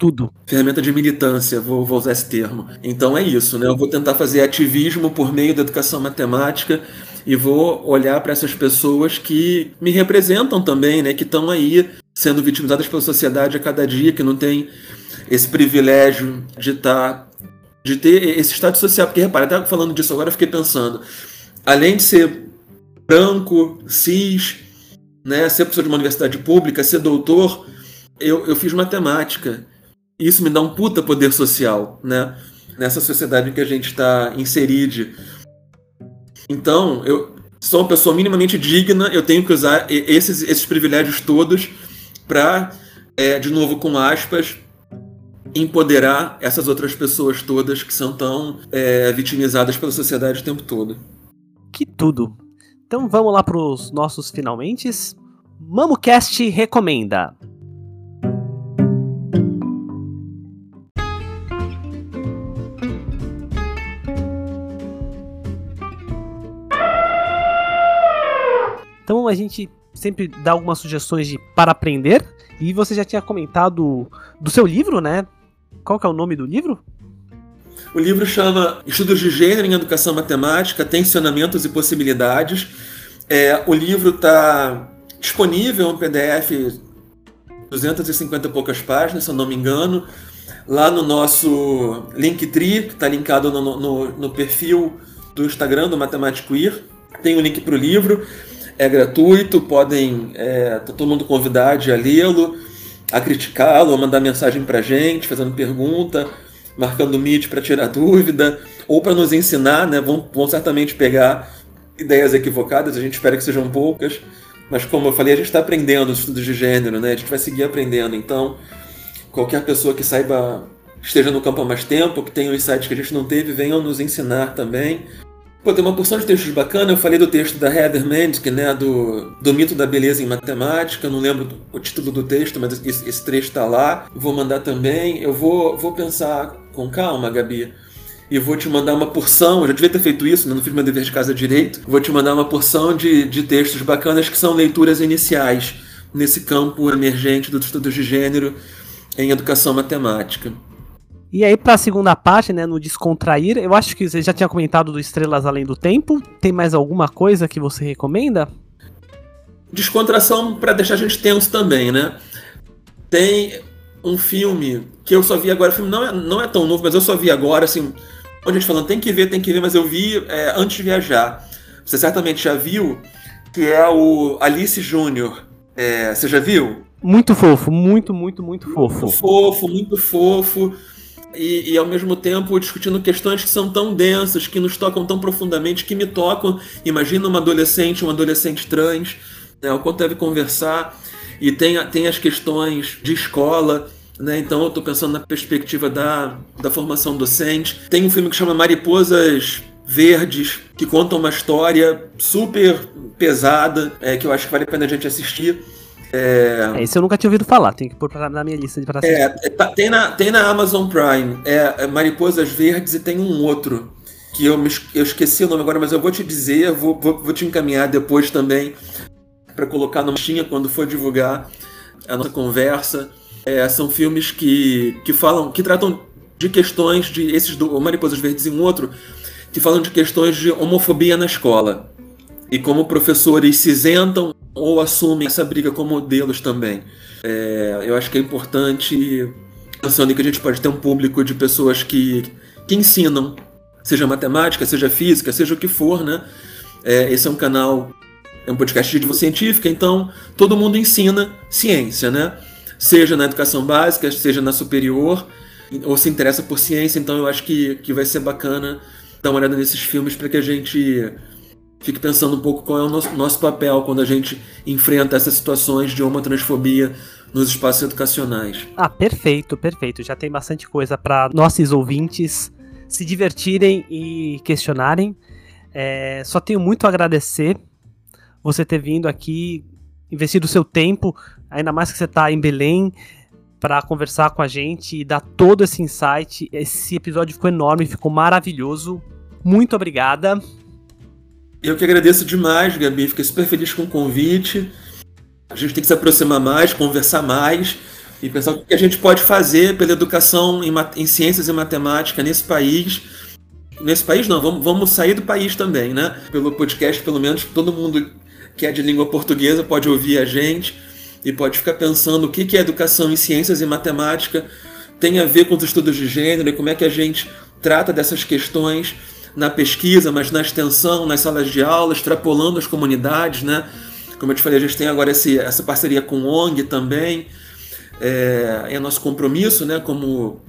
tudo. Ferramenta de militância, vou, vou, usar esse termo. Então é isso, né? Eu vou tentar fazer ativismo por meio da educação matemática e vou olhar para essas pessoas que me representam também, né? Que estão aí sendo vitimizadas pela sociedade a cada dia, que não tem esse privilégio de estar. Tá, de ter esse estado social. Porque, repara, até falando disso agora, eu fiquei pensando. Além de ser branco, cis, né, ser professor de uma universidade pública, ser doutor, eu, eu fiz matemática. Isso me dá um puta poder social, né? Nessa sociedade em que a gente está inserido. Então, eu sou uma pessoa minimamente digna, eu tenho que usar esses, esses privilégios todos para, é, de novo, com aspas, empoderar essas outras pessoas todas que são tão é, vitimizadas pela sociedade o tempo todo. Que tudo! Então vamos lá para os nossos finalmente. MamoCast recomenda. Então a gente sempre dá algumas sugestões de para aprender. E você já tinha comentado do seu livro, né? Qual que é o nome do livro? O livro chama Estudos de Gênero em Educação Matemática, Tensionamentos e Possibilidades. É, o livro está disponível em PDF, 250 e poucas páginas, se eu não me engano, lá no nosso Linktree, que está linkado no, no, no, perfil do Instagram do Matemático Ir. Tem o link para o livro é gratuito, podem. É, tá todo mundo convidado a lê-lo, a criticá-lo, a mandar mensagem pra gente, fazendo pergunta, marcando Meet para tirar dúvida, ou para nos ensinar, né? Vão, vão certamente pegar ideias equivocadas, a gente espera que sejam poucas, mas como eu falei, a gente está aprendendo os estudos de gênero, né? A gente vai seguir aprendendo, então qualquer pessoa que saiba, esteja no campo há mais tempo, que tenha um insights que a gente não teve, venham nos ensinar também. Pô, tem uma porção de textos bacana. Eu falei do texto da Heather Mendick, né, do, do mito da beleza em matemática. Eu não lembro o título do texto, mas esse, esse trecho está lá. Vou mandar também. Eu vou, vou pensar com calma, Gabi. E vou te mandar uma porção. Eu já devia ter feito isso, né? não fiz meu dever de casa direito. Vou te mandar uma porção de, de textos bacanas que são leituras iniciais nesse campo emergente dos estudos de gênero em educação matemática. E aí, pra segunda parte, né, no Descontrair, eu acho que você já tinha comentado do Estrelas Além do Tempo. Tem mais alguma coisa que você recomenda? Descontração para deixar a gente tenso também, né? Tem um filme que eu só vi agora, o filme não é, não é tão novo, mas eu só vi agora, assim, onde a gente falando, tem que ver, tem que ver, mas eu vi é, antes de viajar. Você certamente já viu, que é o Alice Júnior. É, você já viu? Muito fofo, muito, muito, muito fofo. Muito fofo, muito fofo e, e, ao mesmo tempo discutindo questões que são tão densas, que nos tocam tão profundamente, que me tocam. Imagina uma adolescente, um adolescente trans, né, o quanto deve conversar. E tem, tem as questões de escola, né? Então eu estou pensando na perspectiva da, da formação docente. Tem um filme que chama Mariposas Verdes, que conta uma história super pesada, é, que eu acho que vale a pena a gente assistir. É... é, esse eu nunca tinha ouvido falar, tem que pôr na minha lista de pra é, tá, tem, na, tem na Amazon Prime, é, é, Mariposas Verdes e tem um outro, que eu, me, eu esqueci o nome agora, mas eu vou te dizer, vou, vou, vou te encaminhar depois também, para colocar no machinha quando for divulgar a nossa conversa. É, são filmes que, que falam, que tratam de questões de esses do Mariposas Verdes e um outro, que falam de questões de homofobia na escola e como professores se isentam ou assumem essa briga com modelos também. É, eu acho que é importante, pensando que a gente pode ter um público de pessoas que, que ensinam, seja matemática, seja física, seja o que for, né? É, esse é um canal, é um podcast de divulgação científica, então todo mundo ensina ciência, né? Seja na educação básica, seja na superior, ou se interessa por ciência, então eu acho que, que vai ser bacana dar uma olhada nesses filmes para que a gente fique pensando um pouco qual é o nosso, nosso papel quando a gente enfrenta essas situações de homotransfobia nos espaços educacionais. Ah, perfeito, perfeito. Já tem bastante coisa para nossos ouvintes se divertirem e questionarem. É, só tenho muito a agradecer você ter vindo aqui, investido seu tempo, ainda mais que você está em Belém, para conversar com a gente e dar todo esse insight. Esse episódio ficou enorme, ficou maravilhoso. Muito obrigada. Eu que agradeço demais, Gabi. Fiquei super feliz com o convite. A gente tem que se aproximar mais, conversar mais e pensar o que a gente pode fazer pela educação em, em ciências e matemática nesse país. Nesse país não, vamos, vamos sair do país também, né? Pelo podcast, pelo menos todo mundo que é de língua portuguesa pode ouvir a gente e pode ficar pensando o que, que é educação em ciências e matemática tem a ver com os estudos de gênero e como é que a gente trata dessas questões na pesquisa, mas na extensão, nas salas de aula, extrapolando as comunidades, né? Como eu te falei, a gente tem agora esse, essa parceria com o ONG também. É, é nosso compromisso, né? Como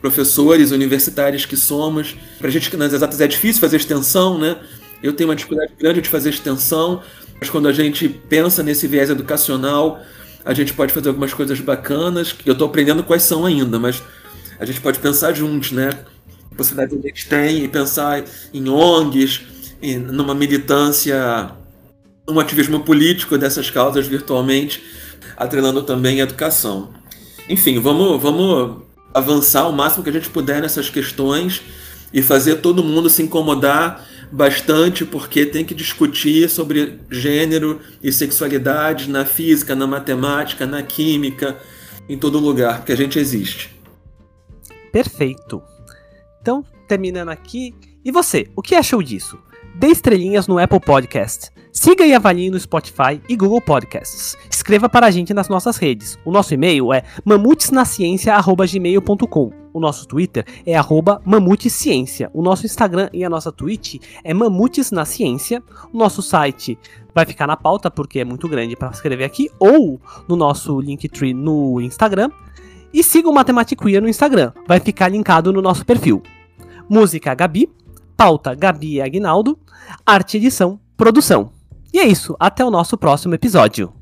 professores universitários que somos. Para a gente nas exatas é difícil fazer extensão, né? Eu tenho uma dificuldade grande de fazer extensão, mas quando a gente pensa nesse viés educacional, a gente pode fazer algumas coisas bacanas, que eu estou aprendendo quais são ainda, mas a gente pode pensar juntos, né? Possibilidade que a gente tem e pensar em ONGs, em, numa militância, um ativismo político dessas causas virtualmente, atrelando também a educação. Enfim, vamos, vamos avançar o máximo que a gente puder nessas questões e fazer todo mundo se incomodar bastante, porque tem que discutir sobre gênero e sexualidade na física, na matemática, na química, em todo lugar, porque a gente existe. Perfeito. Então, terminando aqui. E você, o que achou disso? Dê estrelinhas no Apple Podcast. Siga e avalie no Spotify e Google Podcasts. Escreva para a gente nas nossas redes. O nosso e-mail é mamutesnaciencia.gmail.com. O nosso Twitter é arroba. O nosso Instagram e a nossa Twitch é Mamutes na Ciência. O nosso site vai ficar na pauta porque é muito grande para escrever aqui. Ou no nosso Linktree no Instagram. E siga o Matematicqueer no Instagram, vai ficar linkado no nosso perfil. Música Gabi, pauta Gabi Agnaldo, arte edição, produção. E é isso, até o nosso próximo episódio.